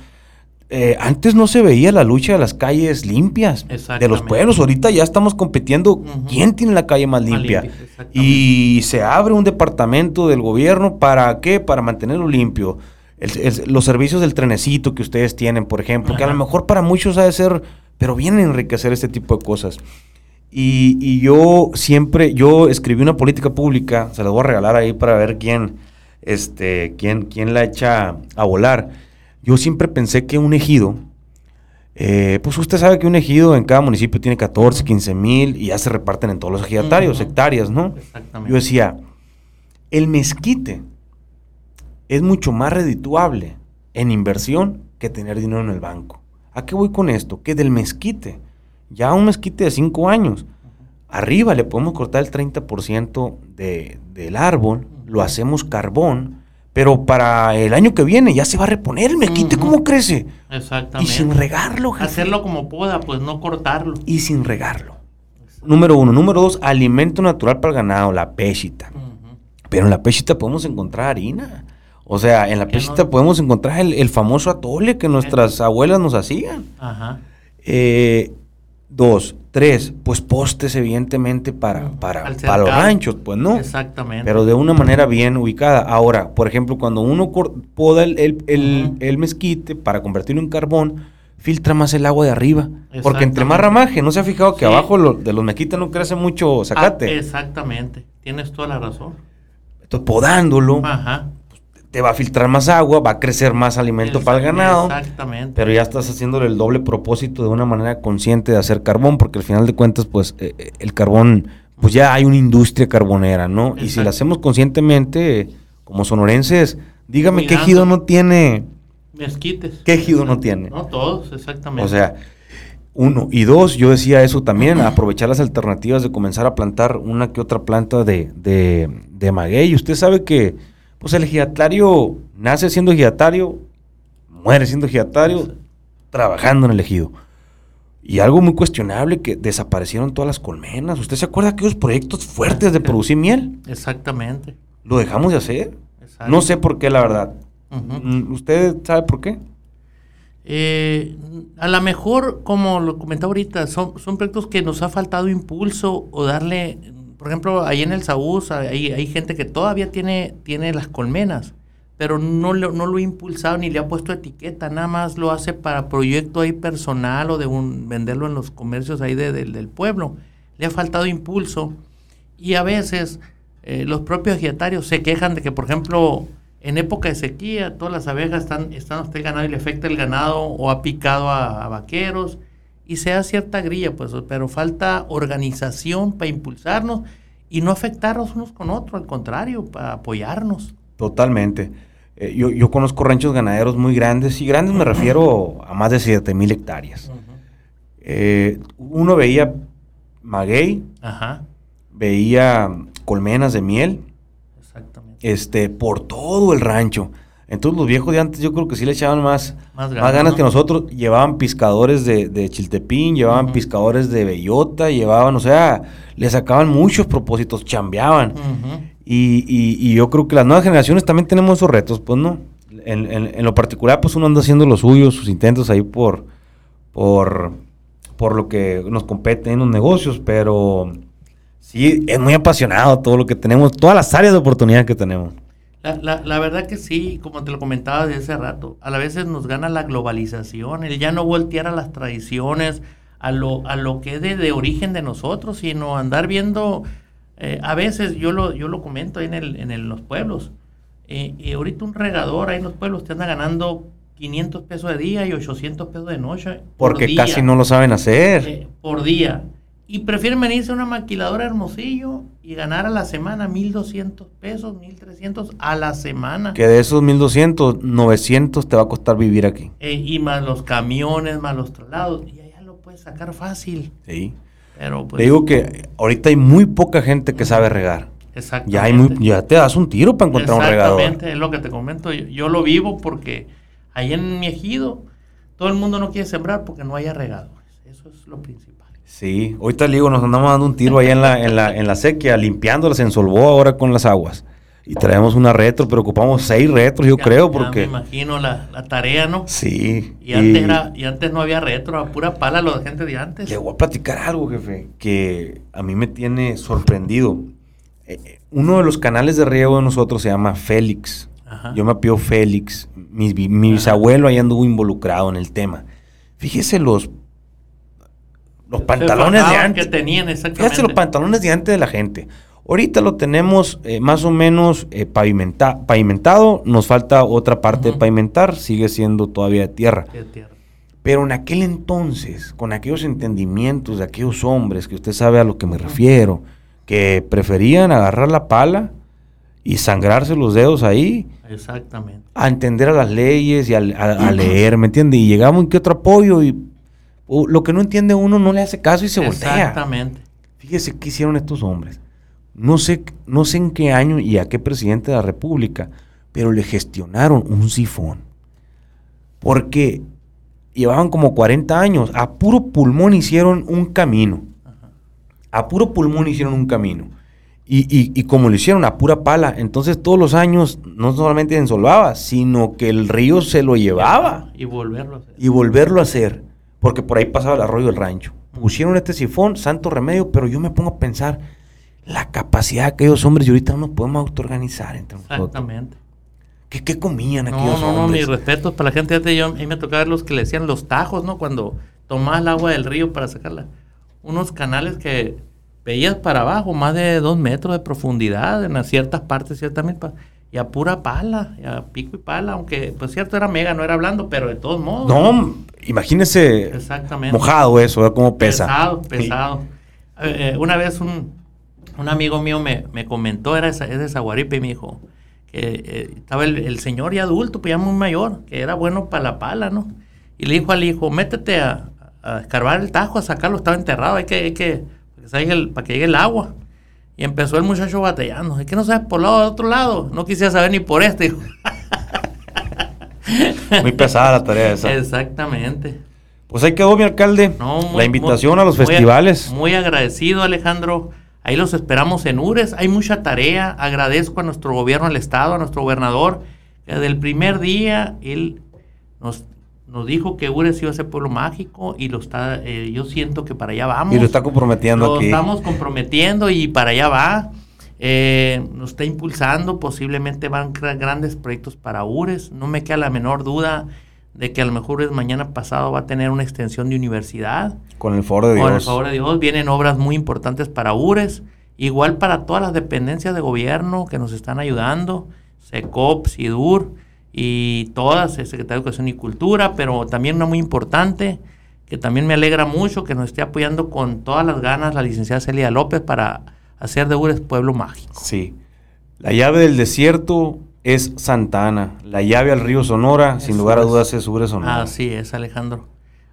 Eh, antes no se veía la lucha de las calles limpias de los pueblos. Ahorita ya estamos compitiendo quién tiene la calle más limpia. y se abre un departamento del gobierno para qué? Para mantenerlo limpio. los servicios del trenecito que ustedes tienen, por ejemplo, que a lo mejor para muchos ha de ser, pero viene a enriquecer este tipo de cosas. Y, yo siempre, yo escribí una política pública, se la voy a regalar ahí para ver quién, este, quién, quién la echa a volar. Yo siempre pensé que un ejido, eh, pues usted sabe que un ejido en cada municipio tiene 14, 15 mil y ya se reparten en todos los ejidatarios, hectáreas, ¿no? Yo decía, el mezquite es mucho más redituable en inversión que tener dinero en el banco. ¿A qué voy con esto? Que del mezquite, ya un mezquite de 5 años, arriba le podemos cortar el 30% de, del árbol, lo hacemos carbón, pero para el año que viene ya se va a reponer el mezquite, ¿cómo crece? Exactamente. Y sin regarlo, Hacerlo como pueda, pues no cortarlo. Y sin regarlo. Número uno. Número dos, alimento natural para el ganado, la pechita. Pero en la pechita podemos encontrar harina. O sea, en la pechita podemos encontrar el, famoso atole que nuestras abuelas nos hacían. Ajá. Eh, dos, tres, pues postes evidentemente para, para, para los ranchos, pues no. Exactamente. Pero de una manera bien ubicada. Ahora, por ejemplo, cuando uno poda el, el, mezquite para convertirlo en carbón, filtra más el agua de arriba. Porque entre más ramaje, ¿no se ha fijado que abajo de los mezquites no crece mucho zacate? Ah, exactamente, tienes toda la razón. Entonces, podándolo, Ajá te va a filtrar más agua, va a crecer más alimento para el ganado. Exactamente. Pero ya estás haciéndole el doble propósito de una manera consciente de hacer carbón, porque al final de cuentas, pues eh, eh, el carbón, pues ya hay una industria carbonera, ¿no? Y si lo hacemos conscientemente, como sonorenses, dígame qué ejido no tiene. Mezquites. ¿Qué ejido no tiene? No, todos, exactamente. O sea, uno. Y dos, yo decía eso también, aprovechar las alternativas de comenzar a plantar una que otra planta de, de, de maguey. Usted sabe que pues el ejidatario nace siendo ejidatario, muere siendo ejidatario, trabajando en el ejido. Y algo muy cuestionable, que desaparecieron todas las colmenas. ¿Usted se acuerda de aquellos proyectos fuertes de producir miel? Exactamente. ¿Lo dejamos de hacer? No sé por qué, la verdad. Mm, ¿Usted sabe por qué? Eh, a lo mejor, como lo comentaba ahorita, son, son proyectos que nos ha faltado impulso o darle por ejemplo, ahí en el Saúl hay, hay gente que todavía tiene, tiene las colmenas, pero no no lo ha impulsado ni le ha puesto etiqueta, nada más lo hace para proyecto ahí personal o de un, venderlo en los comercios ahí del pueblo. Le ha faltado impulso y a veces eh, los propios dietarios se quejan de que, por ejemplo, en época de sequía, todas las abejas están, están hasta el ganado y le afecta el ganado o ha picado a vaqueros y sea cierta grilla, pues, pero falta organización para impulsarnos y no afectarnos unos con otros, al contrario, para apoyarnos. Totalmente. Eh, yo, conozco ranchos ganaderos muy grandes, y grandes me refiero a más de 7 mil hectáreas. Eh, uno veía maguey, veía colmenas de miel, Exactamente. este, por todo el rancho. Entonces los viejos de antes yo creo que sí le echaban más, más, ganas, que nosotros. Llevaban pescadores de, Chiltepín, llevaban pescadores de Bellota, llevaban, o sea, le sacaban muchos propósitos, chambeaban. y, yo creo que las nuevas generaciones también tenemos esos retos, pues no. En, lo particular, pues uno anda haciendo los suyos, sus intentos ahí por, por, por lo que nos compete en los negocios, pero sí, es muy apasionado todo lo que tenemos, todas las áreas de oportunidad que tenemos. La, la, verdad que sí, como te lo comentaba de hace rato, a la veces nos gana la globalización, el ya no voltear a las tradiciones, a lo, a lo que es de, origen de nosotros, sino andar viendo, eh, a veces yo lo, yo lo comento ahí en, el, en los pueblos, eh, y ahorita un regador ahí en los pueblos te anda ganando 500 pesos de día y 800 pesos de noche. Porque casi no lo saben hacer. Eh, por día. Y prefieren venirse a una maquiladora Hermosillo y ganar a la semana 1.200 pesos, 1.300 a la semana. Que de esos 1.200, 900 te va a costar vivir aquí. Eh, y más los camiones, más los traslados. Y allá lo puedes sacar fácil. Sí. Pero pues, Te digo que ahorita hay muy poca gente que sabe regar. Exactamente. Ya, hay muy, ya te das un tiro para encontrar un regador. Exactamente, es lo que te comento. Yo, yo, lo vivo porque ahí en mi ejido todo el mundo no quiere sembrar porque no haya regadores. Eso es lo principal. Sí, ahorita le digo, nos andamos dando un tiro ahí en la, en la, en la sequía, limpiándola, se ensolvó ahora con las aguas. Y traemos una retro, pero ocupamos seis retros, yo creo, porque... me imagino la, tarea, ¿no? Sí. Y, Antes era, y antes no había retro, a pura pala la gente de antes. Le voy a platicar algo, jefe, que a mí me tiene sorprendido. Eh, uno de los canales de riego de nosotros se llama Félix. Yo me apellido Félix. Mi, mi bisabuelo ahí anduvo involucrado en el tema. Fíjese los los pantalones de antes. Que tenían Fíjese los pantalones de antes de la gente. Ahorita lo tenemos eh, más o menos eh, pavimentado, nos falta otra parte de pavimentar, sigue siendo todavía de tierra. Pero en aquel entonces, con aquellos entendimientos de aquellos hombres, que usted sabe a lo que me refiero, que preferían agarrar la pala y sangrarse los dedos ahí. Exactamente. A entender a las leyes y a, leer, ¿me entiende? Y llegamos en qué otro apoyo y lo que no entiende uno no le hace caso y se voltea. Exactamente. Fíjese qué hicieron estos hombres. No sé, no sé en qué año y a qué presidente de la República, pero le gestionaron un sifón. Porque llevaban como 40 años, a puro pulmón hicieron un camino. A puro pulmón hicieron un camino. Y, como lo hicieron a pura pala, entonces todos los años no solamente ensolvaba, sino que el río se lo llevaba. Y volverlo a hacer. Y volverlo a hacer, porque por ahí pasaba el arroyo del rancho. Pusieron este sifón, santo remedio, pero yo me pongo a pensar, la capacidad de aquellos hombres y ahorita no nos podemos autoorganizar entre nosotros. Exactamente. ¿Qué, ¿Qué, comían aquellos no, no, No, mis respetos para la gente. de yo, a mí me tocaba ver los que le decían los tajos, ¿no? Cuando tomabas el agua del río para sacarla. Unos canales que veías para abajo, más de dos metros de profundidad en ciertas partes, ciertamente. Y a pura pala, y a pico y pala, aunque, pues cierto, era mega, no era blando, pero de todos modos. No, imagínese Exactamente. mojado eso, cómo pesa. Pesado, pesado. Eh, eh, una vez un, un amigo mío me, comentó, era es de Zaguaripe, y me dijo que eh, estaba el, señor ya adulto, pues ya muy mayor, que era bueno para la pala, ¿no? Y le dijo al hijo, métete a, escarbar el tajo, a sacarlo, estaba enterrado, hay que, hay que, para que, para que llegue el agua. Y empezó el muchacho batallando, es que no sabes por lado de otro lado, no quisiera saber ni por este. Muy pesada la tarea esa. Exactamente. Pues ahí quedó mi alcalde. la invitación a los festivales. Muy agradecido, Alejandro. Ahí los esperamos en URES. Hay mucha tarea. Agradezco a nuestro gobierno, al Estado, a nuestro gobernador. Desde el primer día, él nos, nos dijo que URES iba a ser pueblo mágico y lo está, eh, yo siento que para allá vamos. Y lo está comprometiendo lo estamos comprometiendo y para allá va. Eh, nos está impulsando, posiblemente van grandes proyectos para URES. No me queda la menor duda de que a lo mejor mañana pasado va a tener una extensión de universidad. Con el favor de Dios. Con el favor de Dios. Vienen obras muy importantes para URES, igual para todas las dependencias de gobierno que nos están ayudando, SECOP, SIDUR y todas, el Secretario de Educación y Cultura, pero también una muy importante, que también me alegra mucho que nos esté apoyando con todas las ganas la licenciada Celia López para hacer de URES Pueblo Mágico. Sí. La llave del desierto es Santa Ana. La llave al río Sonora, sin lugar a dudas, es Ure Sonora. Así es, Alejandro.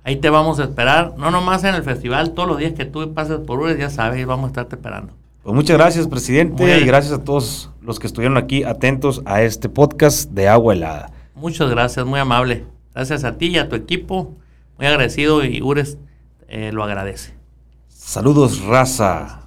Ahí te vamos a esperar, no nomás en el festival, todos los días que tú pases por Ures, ya sabes, vamos a estarte esperando. Pues muchas gracias, presidente, y gracias a todos los que estuvieron aquí atentos a este podcast de Agua Helada. Muchas gracias, muy amable. Gracias a ti y a tu equipo. Muy agradecido y Ures eh, lo agradece. Saludos, raza.